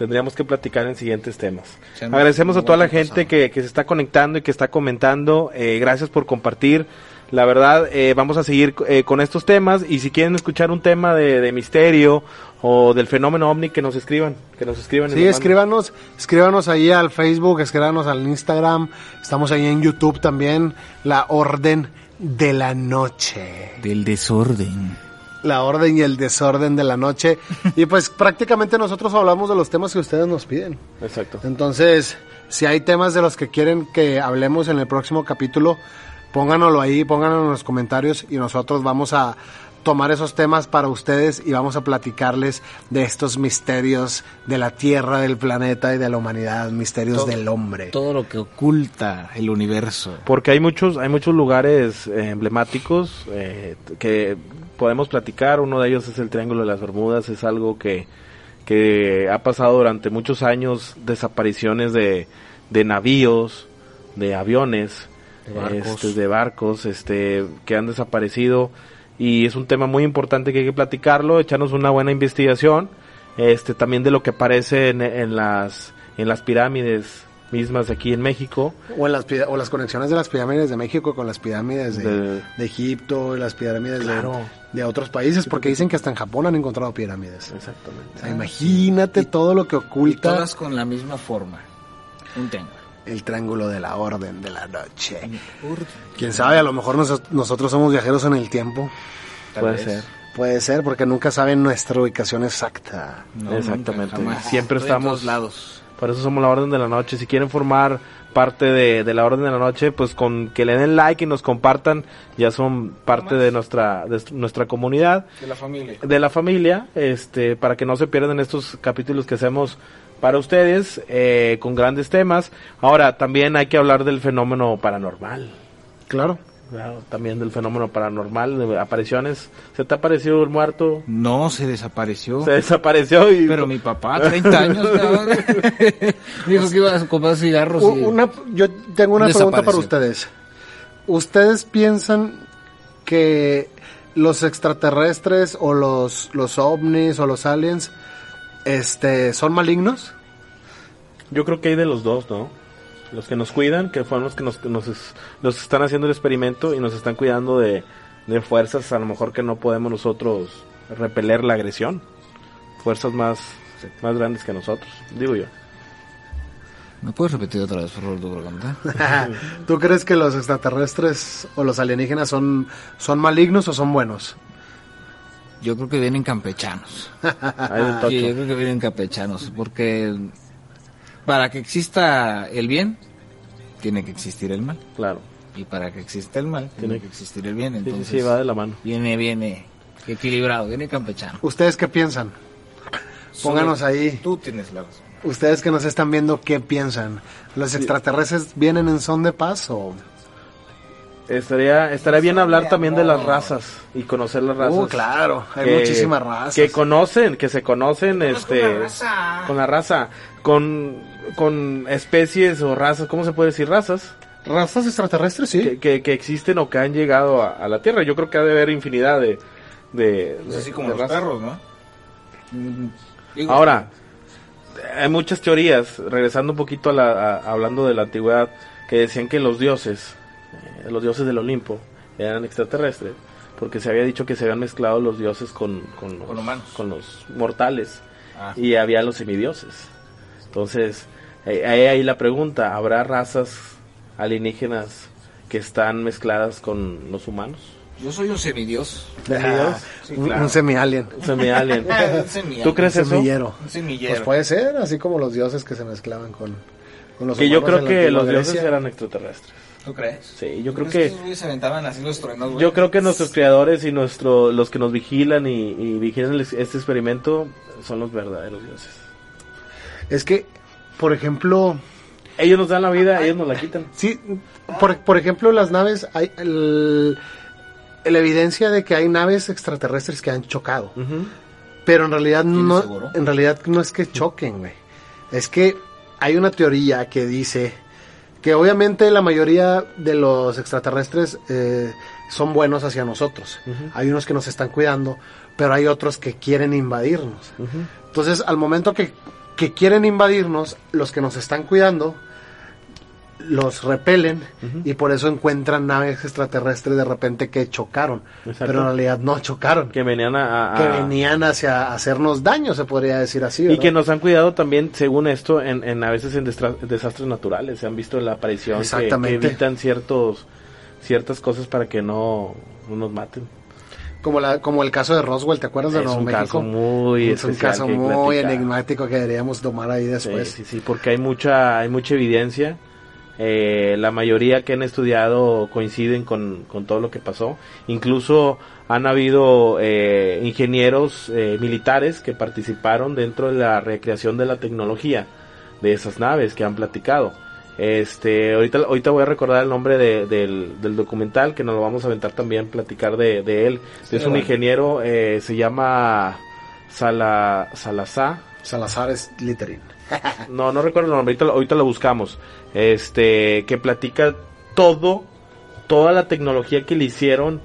tendríamos que platicar en siguientes temas. Agradecemos a toda la gente pasado. que, que se está conectando y que está comentando. Eh, gracias por compartir. La verdad, eh, vamos a seguir eh, con estos temas y si quieren escuchar un tema de, de misterio o del fenómeno ovni, que nos escriban, que nos escriban. y Sí, escríbanos, escríbanos ahí al Facebook, escríbanos al Instagram, estamos ahí en YouTube también, la orden de la noche. Del desorden. La orden y el desorden de la noche. y pues prácticamente nosotros hablamos de los temas que ustedes nos piden. Exacto. Entonces, si hay temas de los que quieren que hablemos en el próximo capítulo, pónganoslo ahí, pónganlo en los comentarios y nosotros vamos a tomar esos temas para ustedes y vamos a platicarles de estos misterios de la Tierra, del planeta y de la humanidad, misterios Todo- del hombre. Todo lo que oculta el universo. Porque hay muchos, hay muchos lugares eh, emblemáticos eh, que podemos platicar. Uno de ellos es el Triángulo de las Bermudas. Es algo que, que ha pasado durante muchos años, desapariciones de, de navíos, de aviones, De barcos. este, de barcos, este, que han desaparecido. Y es un tema muy importante que hay que platicarlo, echarnos una buena investigación, este, también de lo que aparece en, en las, en las pirámides mismas aquí en México. O, en las, o las conexiones de las pirámides de México con las pirámides de, De- de Egipto, y las pirámides de- Claro. de, otros países, porque dicen que hasta en Japón han encontrado pirámides. Exactamente. O sea, imagínate todo lo que Y oculta todas con la misma forma. Un triángulo. el triángulo de la orden de la noche. Quién sabe, a lo mejor nos- nosotros somos viajeros en el tiempo. Tal Puede vez. ser. Puede ser, porque nunca saben nuestra ubicación exacta. No, Exactamente. nunca. Siempre Estoy en estamos- todos lados. Por eso somos la Orden de la Noche. Si quieren formar parte de, de la Orden de la Noche, pues con que le den like y nos compartan, ya son parte de nuestra, de nuestra comunidad, De la familia. de la familia, este, para que no se pierdan estos capítulos que hacemos para ustedes, eh, con grandes temas. Ahora, también hay que hablar del fenómeno paranormal. Claro. También del fenómeno paranormal, de apariciones. ¿Se te ha aparecido el muerto? No, se desapareció. Se desapareció y... Pero mi papá, 30 años, dijo que iba a comprar cigarros. Y- Una, yo tengo una pregunta para ustedes. ¿Ustedes piensan que los extraterrestres o los, los ovnis o los aliens este, son malignos? Yo creo que hay de los dos, ¿no? Los que nos cuidan, que fueron los que nos, que nos, nos están haciendo el experimento y nos están cuidando de, de fuerzas a lo mejor que no podemos nosotros repeler la agresión. Fuerzas más, más grandes que nosotros, digo yo. ¿Me puedes repetir otra vez, por favor, tu pregunta? ¿Tú crees que los extraterrestres o los alienígenas son, son malignos o son buenos? Yo creo que vienen campechanos. Sí, yo creo que vienen campechanos, porque para que exista el bien, tiene que existir el mal. Claro. Y para que exista el mal, tiene que existir el bien. Sí, Entonces, sí, va de la mano. viene, viene equilibrado, viene campechano. ¿Ustedes qué piensan? Pónganos ahí. Tú tienes la razón. Ustedes que nos están viendo, ¿qué piensan? ¿Los extraterrestres vienen en son de paz o...? Estaría, estaría bien hablar también de las razas y conocer las razas. Uh, claro, hay que- muchísimas razas. Que conocen, que se conocen, este, con la raza. con la raza, con, con especies o razas, ¿cómo se puede decir razas? ¿Razas extraterrestres? Sí. Que, que, que existen o que han llegado a, a la Tierra. Yo creo que ha de haber infinidad de, de, Pues así de- como de los razas. perros, ¿no? Mm, digo, Ahora, hay muchas teorías, regresando un poquito a la, a- hablando de la antigüedad, que decían que los dioses, eh, los dioses del Olimpo, eran extraterrestres, porque se había dicho que se habían mezclado los dioses con, con, los, Con humanos. con los mortales, Ah. y había los semidioses. Entonces, eh, ahí, ahí la pregunta, ¿habrá razas alienígenas que están mezcladas con los humanos? Yo soy un semidios. Sí, un, claro. un semi-alien. Semi-alien. Un semillero. ¿Tú crees Un eso? semillero. Un semillero. Pues puede ser, así como los dioses que se mezclaban con, con los Que yo humanos creo que los dioses eran extraterrestres. ¿Tú crees? Sí, yo ¿Tú creo que... se aventaban así los truenos, güey? Yo creo que nuestros creadores y nuestro, los que nos vigilan y, y vigilan el- este experimento son los verdaderos dioses. Es que, por ejemplo, Ellos nos dan la vida, ellos nos la quitan. sí, por, por ejemplo, las naves, hay el- la evidencia de que hay naves extraterrestres que han chocado. Pero en realidad ¿Tienes no, seguro? en realidad no es que choquen, güey. Es que hay una teoría que dice que obviamente la mayoría de los extraterrestres eh, son buenos hacia nosotros. Hay unos que nos están cuidando, pero hay otros que quieren invadirnos. Entonces, al momento que, que quieren invadirnos, los que nos están cuidando los repelen y por eso encuentran naves extraterrestres de repente que chocaron, Exacto. pero en realidad no chocaron Que venían a... a- que venían hacia hacernos daño, se podría decir así. y que nos han cuidado también, según esto, en, en a veces en desastres naturales. Se han visto la aparición que- que, Exactamente. evitan ciertos ciertas cosas para que no, no nos maten. como, la, como el caso de Roswell, ¿te acuerdas de Es Nuevo un México? caso muy es un caso muy enigmático que deberíamos tomar ahí Sí, después. sí, sí, porque hay mucha, hay mucha evidencia. Eh, la mayoría que han estudiado coinciden con, con todo lo que pasó. Incluso han habido eh, ingenieros eh, militares que participaron dentro de la recreación de la tecnología de esas naves que han platicado. Este, ahorita, ahorita voy a recordar el nombre de- del, del documental que nos lo vamos a aventar también platicar de, de él. Sí, es un ingeniero, eh, se llama Sala, Salazar. Salazar es Littering. No, no recuerdo el nombre, ahorita, ahorita lo buscamos. Este, que platica todo, toda la tecnología que le hicieron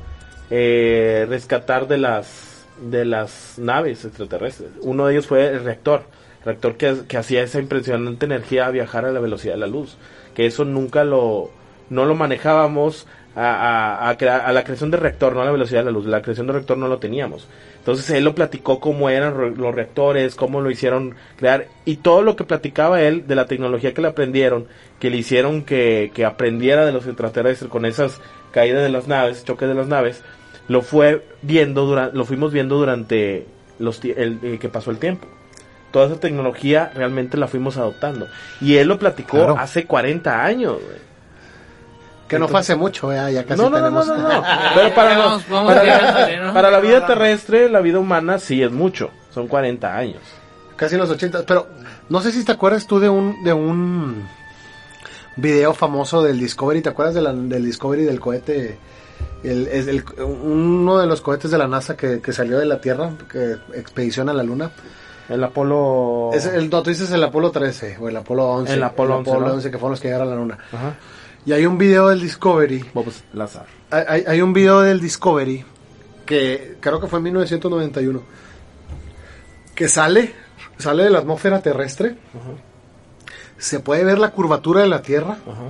eh, rescatar de las, de las naves extraterrestres. Uno de ellos fue el reactor, el reactor que, que hacía esa impresionante energía a viajar a la velocidad de la luz. Que eso nunca lo, no lo manejábamos a, a, a crea- a la creación del reactor, no a la velocidad de la luz. La creación del reactor no lo teníamos. Entonces él lo platicó cómo eran los reactores, cómo lo hicieron crear y todo lo que platicaba él de la tecnología que le aprendieron, que le hicieron que, que aprendiera de los extraterrestres con esas caídas de las naves, choques de las naves, lo fue viendo durante, lo fuimos viendo durante los el, el que pasó el tiempo. Toda esa tecnología realmente la fuimos adoptando. Y él lo platicó Claro. hace 40 años, güey. Que no fue hace mucho, ¿eh? ya casi No, no, no, tenemos. no, no, no. Pero para, vamos- vamos para, la, para la vida terrestre, la vida humana sí es mucho. Son 40 años. casi los 80, pero no sé si te acuerdas tú de un de un video famoso del Discovery, ¿te acuerdas de la- del Discovery del cohete? El, es el- uno de los cohetes de la NASA que, que salió de la Tierra, que expedición a la Luna. El Apolo... Es el, no, tú dices el Apolo 13 o el Apolo 11. El Apolo 11, ¿no? que fueron los que llegaron a la Luna. Ajá. Y hay un video del Discovery. Bob Lazar. hay, hay- un video del Discovery que creo que fue en 1991 que sale sale de la atmósfera terrestre se puede ver la curvatura de la Tierra Ajá.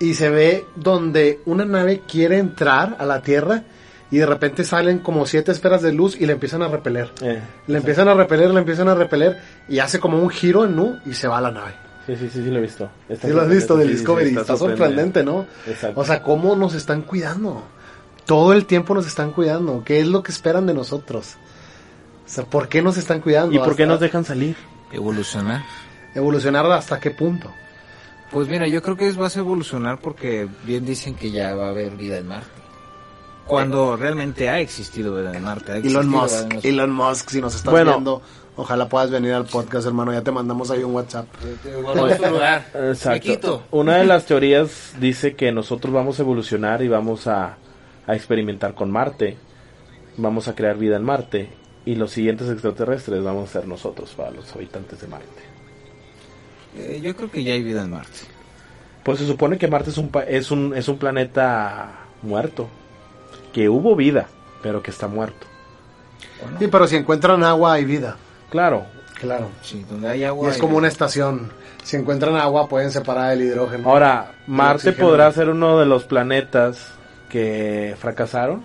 y se ve donde una nave quiere entrar a la Tierra y de repente salen como siete esferas de luz y le empiezan a repeler. Eh, le empiezan a repeler le empiezan a repeler y hace como un giro en nu y se va a la nave Sí, sí, sí, sí lo he visto. Está ¿Sí lo has visto del sí, Discovery? sí, está, sorprendente, ¿no? Exacto. O sea, ¿cómo nos están cuidando? Todo el tiempo nos están cuidando. ¿Qué es lo que esperan de nosotros? O sea, ¿por qué nos están cuidando? ¿Y por qué nos dejan salir? Evolucionar. Evolucionar hasta qué punto? Pues mira, yo creo que es, vas a evolucionar porque bien dicen que ya va a haber vida en Marte. Cuando realmente ha existido vida en Marte. ha Elon Musk, Elon Musk, si nos estás Bueno. viendo, ojalá puedas venir al podcast, hermano. Ya te mandamos ahí un WhatsApp. Tu lugar. Exacto. quito. Una de las teorías dice que nosotros vamos a evolucionar y vamos a, a experimentar con Marte. Vamos a crear vida en Marte. Y los siguientes extraterrestres vamos a ser nosotros para los habitantes de Marte. Eh, yo creo que ya hay vida en Marte. Pues se supone que Marte es un, pa- es un, es un planeta muerto. Que hubo vida, pero que está muerto. Sí, pero si encuentran agua, hay vida. Claro. Claro. Sí, donde hay Y agua. es hay como una estación. Si encuentran agua, pueden separar el hidrógeno. Ahora, Marte podrá ser uno de los planetas que fracasaron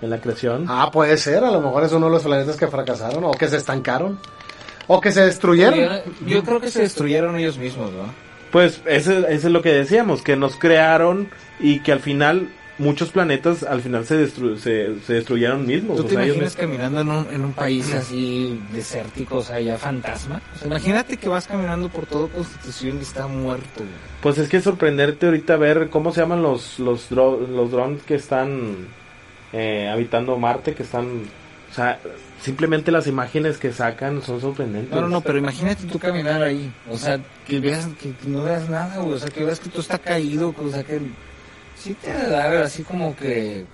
en la creación. Ah, puede ser. A lo mejor es uno de los planetas que fracasaron o que se estancaron. O que se destruyeron. Yo, yo creo que se destruyeron ellos mismos, ¿no? Pues eso, eso es lo que decíamos, que nos crearon y que al final muchos planetas al final se, destru- se, se destruyeron mismos. ¿Tú o te ellos imaginas caminando en un, en un país así desértico, o sea, ya fantasma? O sea, imagínate que vas caminando por todo Constitución y está muerto. Pues es que sorprenderte ahorita ver cómo se llaman los los, dro- los drones que están eh, habitando Marte, que están... O sea, simplemente las imágenes que sacan son sorprendentes. No, no, no, pero imagínate tú caminar ahí, o sea, que veas, que, no veas nada, güey, o sea, que veas que todo está caído, o sea, que sí te da así como que,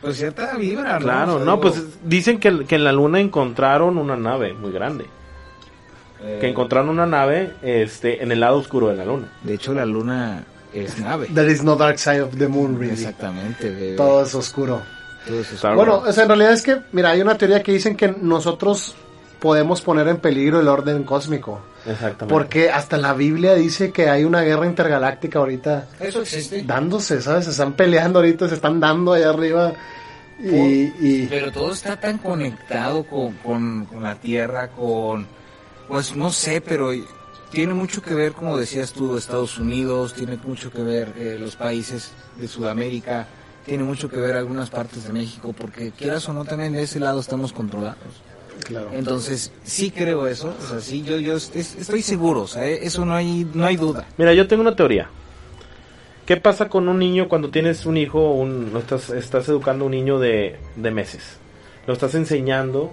pues cierta vibra, ¿no? Claro, O sea, no, digo, pues dicen que, que en la Luna encontraron una nave muy grande. eh, Que encontraron una nave este, en el lado oscuro de la Luna. De hecho, la luna es nave. There is no dark side of the moon, really. Exactamente, bebé. Todo es oscuro. Todo es- Claro. Bueno, o sea, en realidad es que, mira, hay una teoría que dicen que nosotros podemos poner en peligro el orden cósmico. Exactamente. Porque hasta la Biblia dice que hay una guerra intergaláctica ahorita Eso existe. dándose, ¿sabes? Se están peleando ahorita, se están dando allá arriba. Y, y- Pero todo está tan conectado con, con, con la Tierra, con... Pues no sé, pero tiene mucho que ver, como decías tú, Estados Unidos, tiene mucho que ver eh, los países de Sudamérica, tiene mucho que ver algunas partes de México, porque quieras o no, también de ese lado estamos controlados. Claro. Entonces, sí creo eso, o sea, sí, yo, yo est- estoy seguro, o sea, eso no hay, no hay duda. Mira, yo tengo una teoría. ¿Qué pasa con un niño cuando tienes un hijo, un, no estás, estás educando a un niño de, de meses? Lo estás enseñando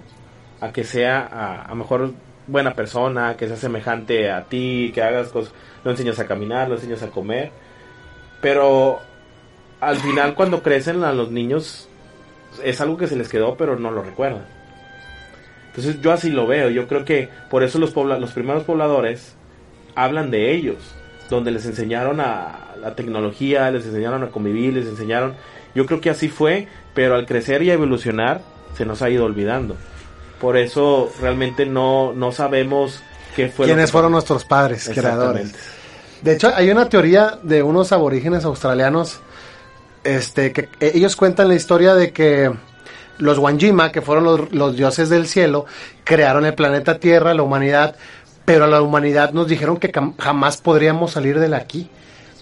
a que sea a, a mejor buena persona, que sea semejante a ti, que hagas cosas, lo enseñas a caminar, lo enseñas a comer, pero al final cuando crecen a los niños es algo que se les quedó pero no lo recuerdan. Entonces yo así lo veo, yo creo que por eso los, pobla- los primeros pobladores hablan de ellos, donde les enseñaron a la tecnología, les enseñaron a convivir, les enseñaron, yo creo que así fue, pero al crecer y a evolucionar se nos ha ido olvidando. Por eso realmente no, no sabemos qué fue lo ¿Quiénes que- fueron nuestros padres, creadores? De hecho, hay una teoría de unos aborígenes australianos, este, que eh, ellos cuentan la historia de que los Wanjima, que fueron los, los dioses del cielo, crearon el planeta Tierra, la humanidad, pero a la humanidad nos dijeron que jamás podríamos salir de aquí,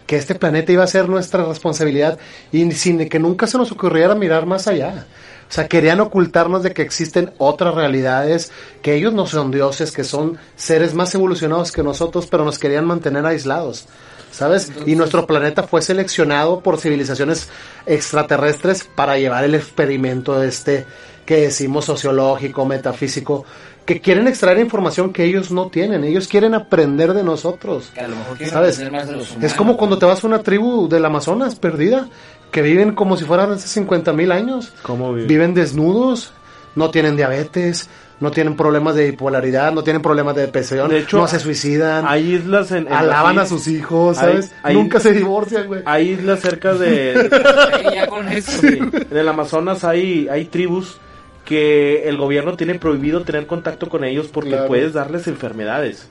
que este planeta iba a ser nuestra responsabilidad y sin que nunca se nos ocurriera mirar más allá. O sea, querían ocultarnos de que existen otras realidades, que ellos no son dioses, que son seres más evolucionados que nosotros, pero nos querían mantener aislados. ¿Sabes? y nuestro planeta fue seleccionado por civilizaciones extraterrestres para llevar el experimento este que decimos sociológico, metafísico, que quieren extraer información que ellos no tienen. Ellos quieren aprender de nosotros. Que a lo mejor quieren ¿Sabes? aprender más de los Es como cuando te vas a una tribu del Amazonas perdida, que viven como si fueran hace 50 mil años. ¿Cómo viven? Viven desnudos, no tienen diabetes, no tienen problemas de bipolaridad, no tienen problemas de depresión, De hecho, no se suidan, Hay islas en... en alaban Brasil- a sus hijos, ¿sabes? hay- Nunca se divorcian, güey. Hay islas cerca de... Sí, ya con eso. Sí, en el Amazonas hay, hay tribus que el gobierno tiene prohibido tener contacto con ellos porque Claro. puedes darles enfermedades.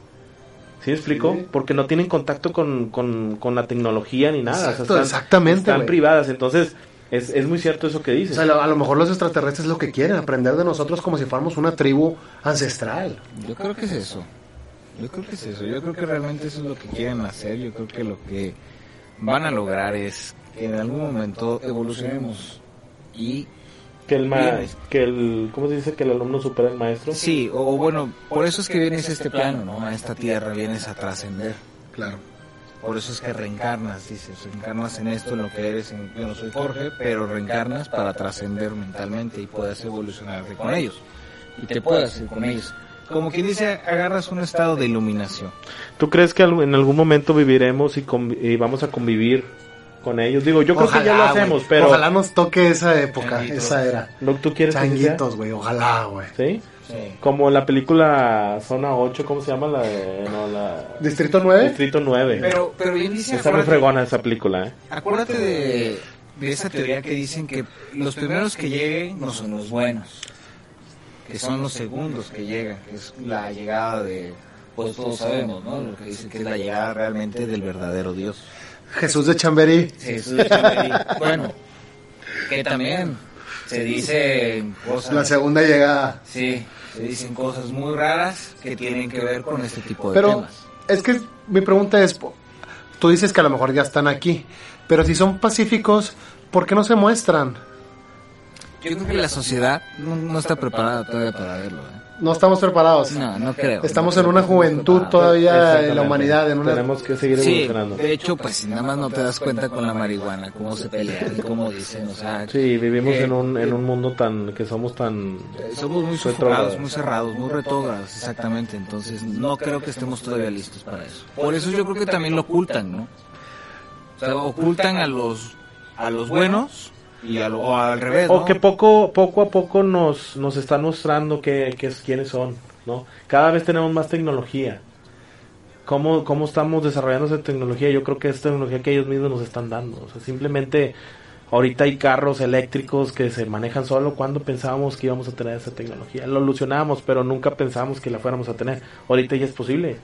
¿Sí me explico? Sí. Porque no tienen contacto con, con, con la tecnología ni nada. Exacto, exactamente, Están privadas. Entonces, es, es muy cierto eso que O dices. sea, a lo mejor los extraterrestres es lo que quieren, aprender de nosotros como si fuéramos una tribu ancestral. Yo creo que es eso. Yo creo que es eso. Yo creo que realmente eso es lo que quieren hacer. Yo creo que lo que van a lograr es que en algún momento evolucionemos. Y que el, ma- que el... ¿Cómo se dice? Que el alumno supera al maestro. sí, o, o bueno, por eso es que vienes a este plano, ¿no? A esta tierra, vienes a trascender. Claro. Por eso es que reencarnas, dices, reencarnas en esto, en lo que eres, en, yo no soy Jorge, pero reencarnas para trascender mentalmente y puedas evolucionarte con ellos. Y te puedas ir con ellos. Como quien dice, agarras un estado de iluminación. ¿Tú crees que en algún momento viviremos y, y vamos a convivir con ellos? Digo, yo creo que ya lo hacemos, pero... Ojalá nos toque esa época, Changuitos. esa era. ¿Lo- ¿Tú quieres que así sea? Changuitos, güey, ojalá, güey. ¿Sí? Sí. Como la película Zona 8, ¿cómo se llama? La de... No, la... ¿Distrito 9? Distrito 9. Pero, pero bien dice, Está muy acuérdate- fregona esa película, ¿eh? Acuérdate de, de esa teoría que dicen que los primeros que lleguen no son los buenos, que son los segundos que llegan, que es la llegada de, pues todos sabemos, ¿no? Lo que dicen que es la llegada realmente del verdadero Dios. Jesús de Chamberí. Jesús de Chamberí. Bueno, que también se dicen cosas... La segunda llegada. Sí, se dicen cosas muy raras que tienen que ver con este tipo de Pero temas. es que mi pregunta es, tú dices que a lo mejor ya están aquí, pero si son pacíficos, ¿por qué no se muestran? Yo creo que la sociedad no, no está preparada todavía para verlo. ¿eh? No estamos preparados. No, no creo. Estamos No en creo una juventud todavía en la humanidad, en una... Tenemos que seguir Sí, evolucionando. de hecho, pues nada más no te das cuenta con la marihuana, cómo se pelean cómo dicen, o sea, Sí, vivimos eh, en un, en un mundo tan... que somos tan... eh, somos muy sofocados, muy cerrados, muy retrógrados, exactamente, entonces no creo que estemos todavía listos para eso. Por eso yo creo que también lo ocultan, ¿no? O sea, ocultan a los a los buenos y a lo, o al revés, ¿no? O que poco, poco a poco nos, nos están mostrando que, que es, quiénes son, ¿no? Cada vez tenemos más tecnología. ¿Cómo, ¿Cómo estamos desarrollando esa tecnología? Yo creo que es tecnología que ellos mismos nos están dando. O sea, simplemente ahorita hay carros eléctricos que se manejan solo. cuando pensábamos que íbamos a tener esa tecnología? Lo ilusionábamos, pero nunca pensábamos que la fuéramos a tener. Ahorita ya es posible.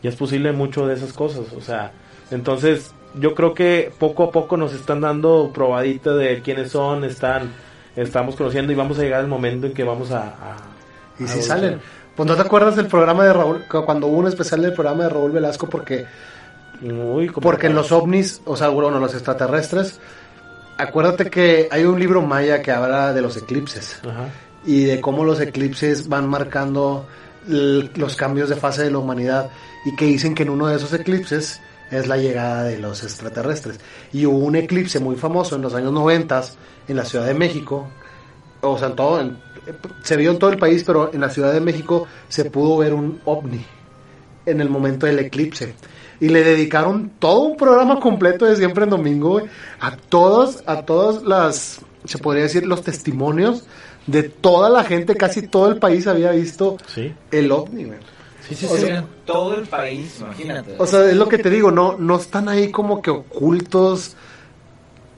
Ya es posible mucho de esas cosas. O sea, entonces yo creo que poco a poco nos están dando probadita de quiénes son, están, estamos conociendo y vamos a llegar al momento en que vamos a... a- Y a si evolucionar. salen. Pues no te acuerdas del programa de Raúl, cu- cuando hubo un especial del programa de Raúl Velasco porque Uy, como- porque en los ovnis, o sea, bueno, los extraterrestres, acuérdate que hay un libro maya que habla de los eclipses Ajá. y de cómo los eclipses van marcando los cambios de fase de la humanidad y que dicen que en uno de esos eclipses es la llegada de los extraterrestres. Y hubo un eclipse muy famoso en los años 90 en la Ciudad de México, o sea, en todo, en- se vio en todo el país, pero en la Ciudad de México se pudo ver un ovni en el momento del eclipse. Y le dedicaron todo un programa completo de siempre en domingo a todos, a todas las, se podría decir, los testimonios de toda la gente, casi todo el país había visto Sí, el ovni. Sí, sí. O sí. sea, todo el país, imagínate. O sea, es lo que te digo, no, no están ahí como que ocultos,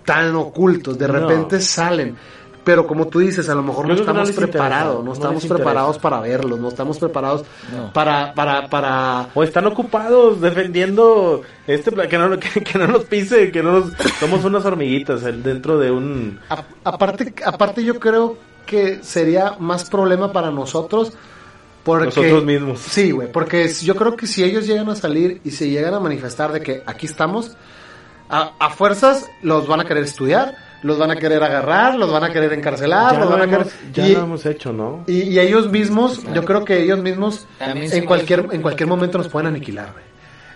tan ocultos, de No. repente salen. Pero como tú dices, a lo mejor no estamos preparados, no, estamos preparados para verlos, no estamos preparados No. para, para, para, O están ocupados defendiendo este que no, que, que no nos pise, que no nos, somos unas hormiguitas dentro de un A- aparte, aparte yo creo que sería más problema para nosotros porque Nosotros mismos. Sí, güey, porque si- yo creo que si ellos llegan a salir y se llegan a manifestar de que aquí estamos, a, a fuerzas los van a querer estudiar, los van a querer agarrar, los van a querer encarcelar, ya, los lo van a hemos, querer ya y, lo hemos hecho, ¿no? y- y ellos mismos, yo creo que ellos mismos en cualquier en cualquier momento nos pueden aniquilar, güey.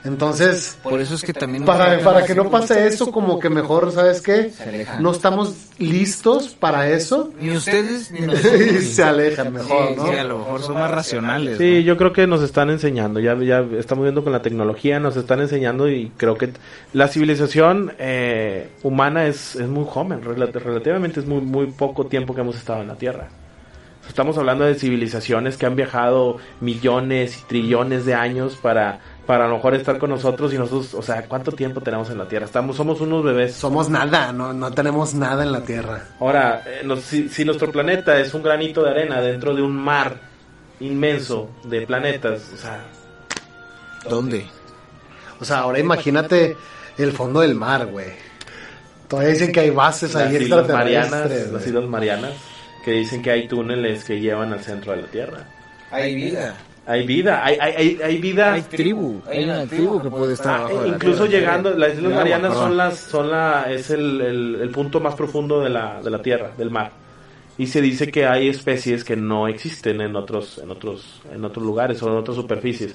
Entonces, Por eso es que también... para, para que no pase eso, como que mejor, ¿sabes qué? No estamos listos para eso. Ni ustedes ni nosotros. se alejan mejor, Sí, ¿no? sí, a lo mejor son más racionales. Sí, ¿no? yo creo que nos están enseñando, ya, ya estamos viendo con la tecnología, nos están enseñando y creo que la civilización eh, humana es, es muy joven, rela- relativamente es muy, muy poco tiempo que hemos estado en la Tierra. Estamos hablando de civilizaciones que han viajado millones y trillones de años para, para a lo mejor estar con nosotros y nosotros, o sea, ¿cuánto tiempo tenemos en la Tierra? Estamos, somos unos bebés. Somos nada, no, no tenemos nada en la Tierra. Ahora, eh, nos- si, si nuestro planeta es un granito de arena dentro de un mar inmenso de planetas, o sea, ¿Dónde? O sea, ahora imagínate el fondo del mar, güey. Todavía dicen que hay bases las ahí Islas Marianas, extraterrestres. las. Islas Marianas, que dicen que hay túneles que llevan al centro de la Tierra. Hay vida. Hay vida, hay, hay, hay, hay vida. Hay tribu. Hay una tribu que puede estar Ah, abajo de la incluso llegando, las Islas Marianas son las, son la, es el, el, el punto más profundo de la, de la Tierra, del mar. Y se dice que hay especies que no existen en otros, en otros, en otros lugares o en otras superficies.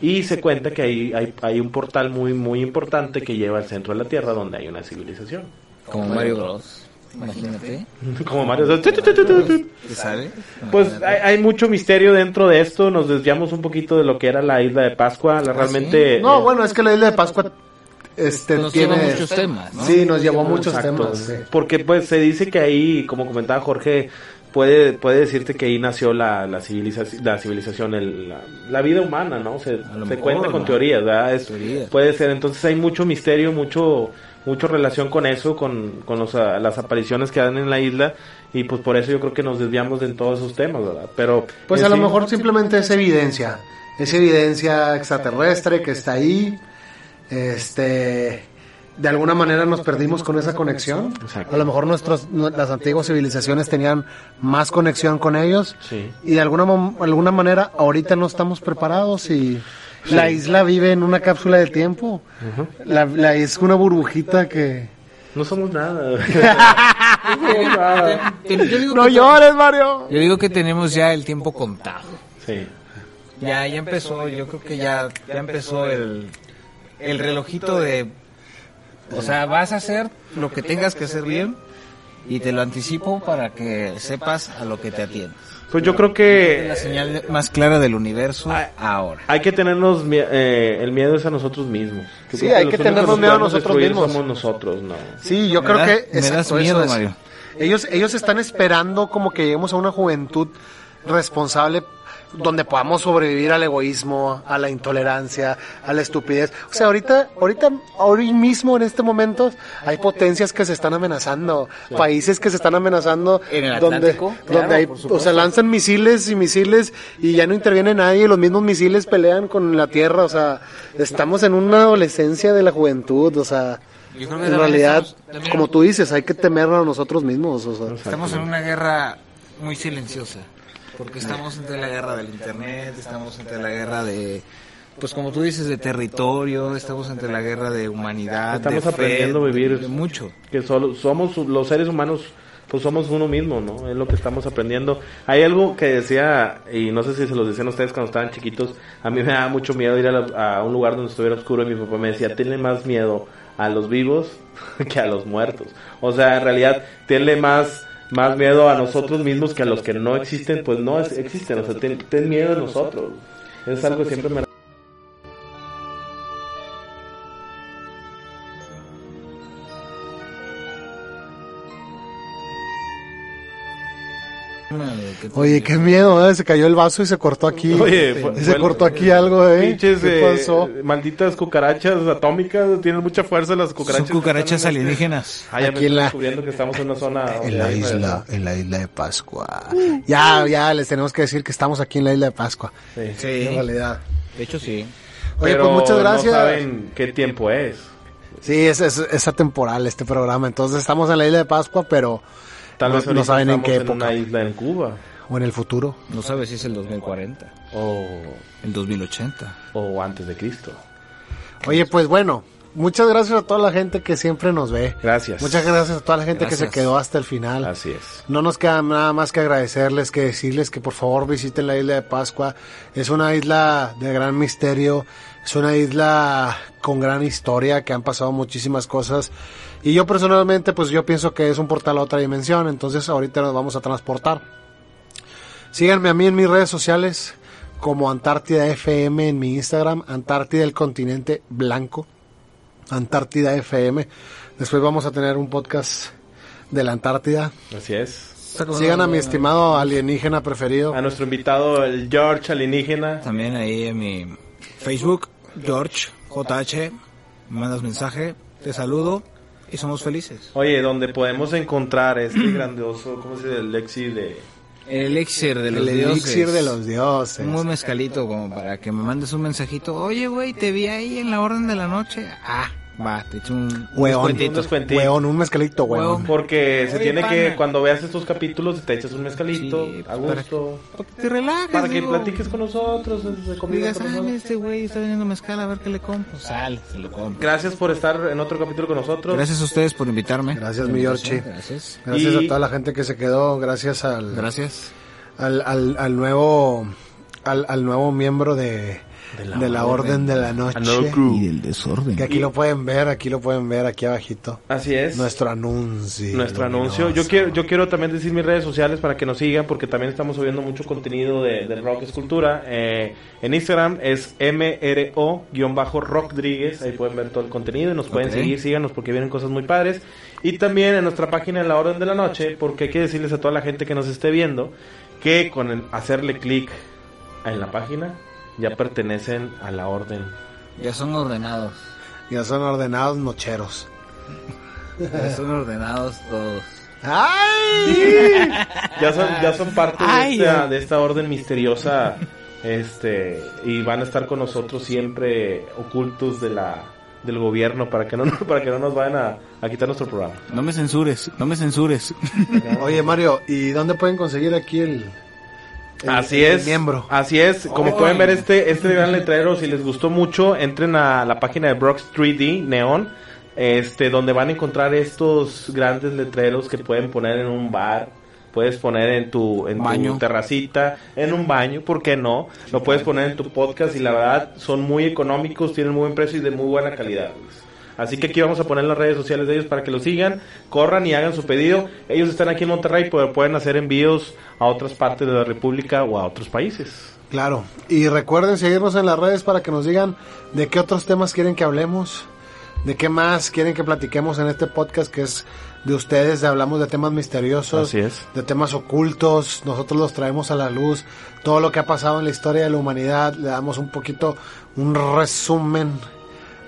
y se cuenta que hay, hay, hay un portal muy, muy importante que lleva al centro de la Tierra donde hay una civilización. Como Mario Bros. Imagínate. Como Mario. Pues hay, hay mucho misterio dentro de esto. Nos desviamos un poquito de lo que era la isla de Pascua. La, realmente. No, eh, bueno, es que la isla de Pascua este, Nos tiene... lleva muchos temas, ¿no? Sí, nos llevó a muchos Exacto. temas. sí. Porque pues se dice que ahí, como comentaba Jorge, puede, puede decirte que ahí nació la, la, civilización, la, civilización el- la, la vida humana, ¿no? Se, se mejor, cuenta con ¿no? teorías, ¿verdad? Es- Teorías. Puede ser, entonces hay mucho misterio, mucho mucho relación con eso, con, con los, ah, las apariciones que dan en la isla y pues por eso yo creo que nos desviamos en todos esos temas, ¿verdad? Pero Pues a lo mejor simplemente es evidencia. Es evidencia extraterrestre que está ahí. Este. De alguna manera nos perdimos con esa conexión. Exacto. A lo mejor nuestros, nu- las antiguas civilizaciones tenían más conexión con ellos. Sí. Y de alguna, alguna manera ahorita no estamos preparados y la isla vive en una cápsula de tiempo. la, la- es una burbujita que... No somos nada. no somos nada. Yo digo No que- llores, Mario. Yo digo que tenemos ya el tiempo contado. Sí. Ya, ya empezó, yo creo que ya, ya empezó el, el relojito de... O sea, vas a hacer lo que tengas que hacer bien y te lo anticipo para que sepas a lo que te atiendes. Pues yo creo Es que la señal más clara del universo ahora. Hay que tenernos eh, el miedo es a nosotros mismos. Yo Sí, hay que tenernos miedo a nosotros mismos. Somos nosotros, no. Sí, yo Me creo da- que me das miedo, eso es. Mario. Ellos, ellos están esperando como que lleguemos a una juventud responsable donde podamos sobrevivir al egoísmo, a la intolerancia, a la estupidez. O sea, ahorita, ahorita, ahora mismo en este momento hay potencias que se están amenazando, países que se están amenazando, En el donde, Atlántico, claro, donde hay, o sea, lanzan misiles y misiles y ya no interviene nadie, los mismos misiles pelean con la tierra, o sea, estamos en una adolescencia de la juventud, o sea, Yo creo que en realidad, estamos- como tú dices, hay que temerlo a nosotros mismos, o sea. Estamos en una guerra muy silenciosa, porque estamos entre la guerra del internet, estamos entre la guerra de, pues como tú dices, de territorio, estamos entre la guerra de humanidad, Estamos de fe, aprendiendo a vivir. de mucho. Que solo somos los seres humanos, pues somos uno mismo, ¿no? Es lo que estamos aprendiendo. Hay algo que decía, y no sé si se los decían ustedes cuando estaban chiquitos, a mí me daba mucho miedo ir a, la- a un lugar donde estuviera oscuro y mi papá me decía, tenle más miedo a los vivos que a los muertos. O sea, en realidad, tenle más más miedo a nosotros mismos que a los que no existen, pues no es- existen, o sea, ten, ten miedo a nosotros. Es algo que siempre me Oye, qué miedo, ¿eh? Se cayó el vaso y se cortó aquí. Oye, fue- se fue- cortó aquí algo, ¿eh? Pinches, ¿Qué eh, pasó? malditas cucarachas atómicas, tienen mucha fuerza las Son cucarachas. cucarachas están en este- alienígenas. Ah, ya me Aquí en la- descubriendo que estamos en una zona... En la isla, en la isla de Pascua. Ya, ya, les tenemos que decir que estamos aquí en la isla de Pascua. Sí. En realidad. De hecho, sí. Oye, Pero pues muchas gracias. No saben qué tiempo es. Sí, es, es, es atemporal este programa. Entonces estamos en la isla de Pascua, pero Tal no, vez no saben en estamos qué en época. una isla en Cuba. O en el futuro. No sabes si es el 2040, O, el 2080. o antes de Cristo. Oye, pues bueno, muchas gracias a toda la gente que siempre nos ve. Gracias. Muchas gracias a toda la gente que se quedó hasta el final. Así es. No nos queda nada más que agradecerles, que decirles que por favor visiten la isla de Pascua. Es una isla de gran misterio, es una isla con gran historia, que han pasado muchísimas cosas. Y yo personalmente, pues yo pienso que es un portal a otra dimensión, entonces ahorita nos vamos a transportar. Síganme a mí en mis redes sociales como Antártida FM en mi Instagram, Antártida el continente blanco, Antártida FM. Después vamos a tener un podcast de la Antártida. Así es. Sigan a mi estimado alienígena preferido. A nuestro invitado, el George alienígena. También ahí en mi Facebook, George JH, me mandas mensaje, te saludo y somos felices. Oye, donde podemos encontrar este grandioso, ¿cómo se dice? El lexi de... El elixir de los El dioses. elixir de los dioses. Un buen mezcalito como para que me mandes un mensajito. Oye, güey, te vi ahí en la orden de la noche. Ah, va, te echo un Hueón. Un descuentito. Hueón, un mezcalito, hueón. Porque se Oye, tiene pana. que, cuando veas estos capítulos, te echas un mezcalito, Sí, a para gusto, Para que te relajes. para que digo. platiques con nosotros, Digas, ah, este güey está vendiendo mezcal, a ver qué le compro. Sale, se lo compro. Gracias por estar en otro capítulo con nosotros. Gracias a ustedes por invitarme. Gracias, mi Yorchi. Gracias. Gracias Y- a toda la gente que se quedó. Gracias al, Gracias. al, al, al nuevo al, al nuevo miembro de, de la, Orden de la Noche. Y del desorden. Que aquí lo pueden ver, aquí lo pueden ver, aquí abajito. Así es. Nuestro anuncio. Nuestro anuncio. Yo quiero, yo quiero también decir mis redes sociales para que nos sigan, porque también estamos subiendo mucho contenido de, de rock escultura. Eh, en Instagram es MRO-Rockdríguez. Ahí pueden ver todo el contenido y nos pueden seguir. Síganos porque vienen cosas muy padres. Y también en nuestra página en la Orden de la Noche, porque hay que decirles a toda la gente que nos esté viendo que con el hacerle clic en la página ya pertenecen a la Orden. Ya son ordenados. Ya son ordenados nocheros. Ya son ordenados todos. ¡Ay! ya son ya son parte Ay, de, esta, de esta orden misteriosa este y van a estar con nosotros siempre ocultos de la del gobierno para que no nos- para que no nos vayan a, a quitar nuestro programa No me censures, no me censures. Oye, Mario, ¿y dónde pueden conseguir aquí el, el- así el es miembro? así es como Ay. pueden ver este este gran letrero si les gustó mucho entren a la página de Brox 3D Neon este donde van a encontrar estos grandes letreros que pueden poner en un bar puedes poner en tu en Baño. tu terracita en un baño ¿por qué no? lo puedes poner en tu podcast y la verdad son muy económicos tienen muy buen precio y de muy buena calidad. Así que aquí vamos a poner las redes sociales de ellos para que los sigan, corran y hagan su pedido. Ellos están aquí en Monterrey, pero pueden hacer envíos a otras partes de la República o a otros países. Claro. Y recuerden seguirnos en las redes para que nos digan de qué otros temas quieren que hablemos, de qué más quieren que platiquemos en este podcast que es de ustedes, de hablamos de temas misteriosos, Así es. de temas ocultos, nosotros los traemos a la luz, todo lo que ha pasado en la historia de la humanidad, le damos un poquito, un resumen,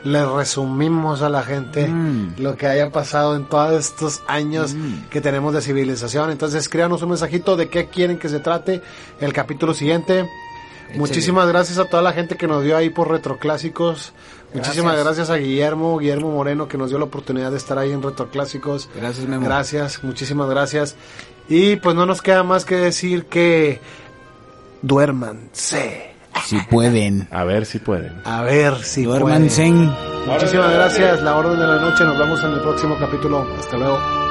le resumimos a la gente Mm. lo que haya pasado en todos estos años que tenemos de civilización. Entonces escríbanos un mensajito de qué quieren que se trate el capítulo siguiente. Muchísimas gracias a toda la gente que nos dio ahí por Retroclásicos. Muchísimas gracias a Guillermo, Guillermo Moreno, que nos dio la oportunidad de estar ahí en Retroclásicos. Gracias, Memo. Gracias, muchísimas gracias. Y pues no nos queda más que decir que duérmanse. Si pueden. A ver si pueden. A ver si Duérmanse. pueden. Muchísimas gracias, la orden de la noche. Nos vemos en el próximo capítulo. Hasta luego.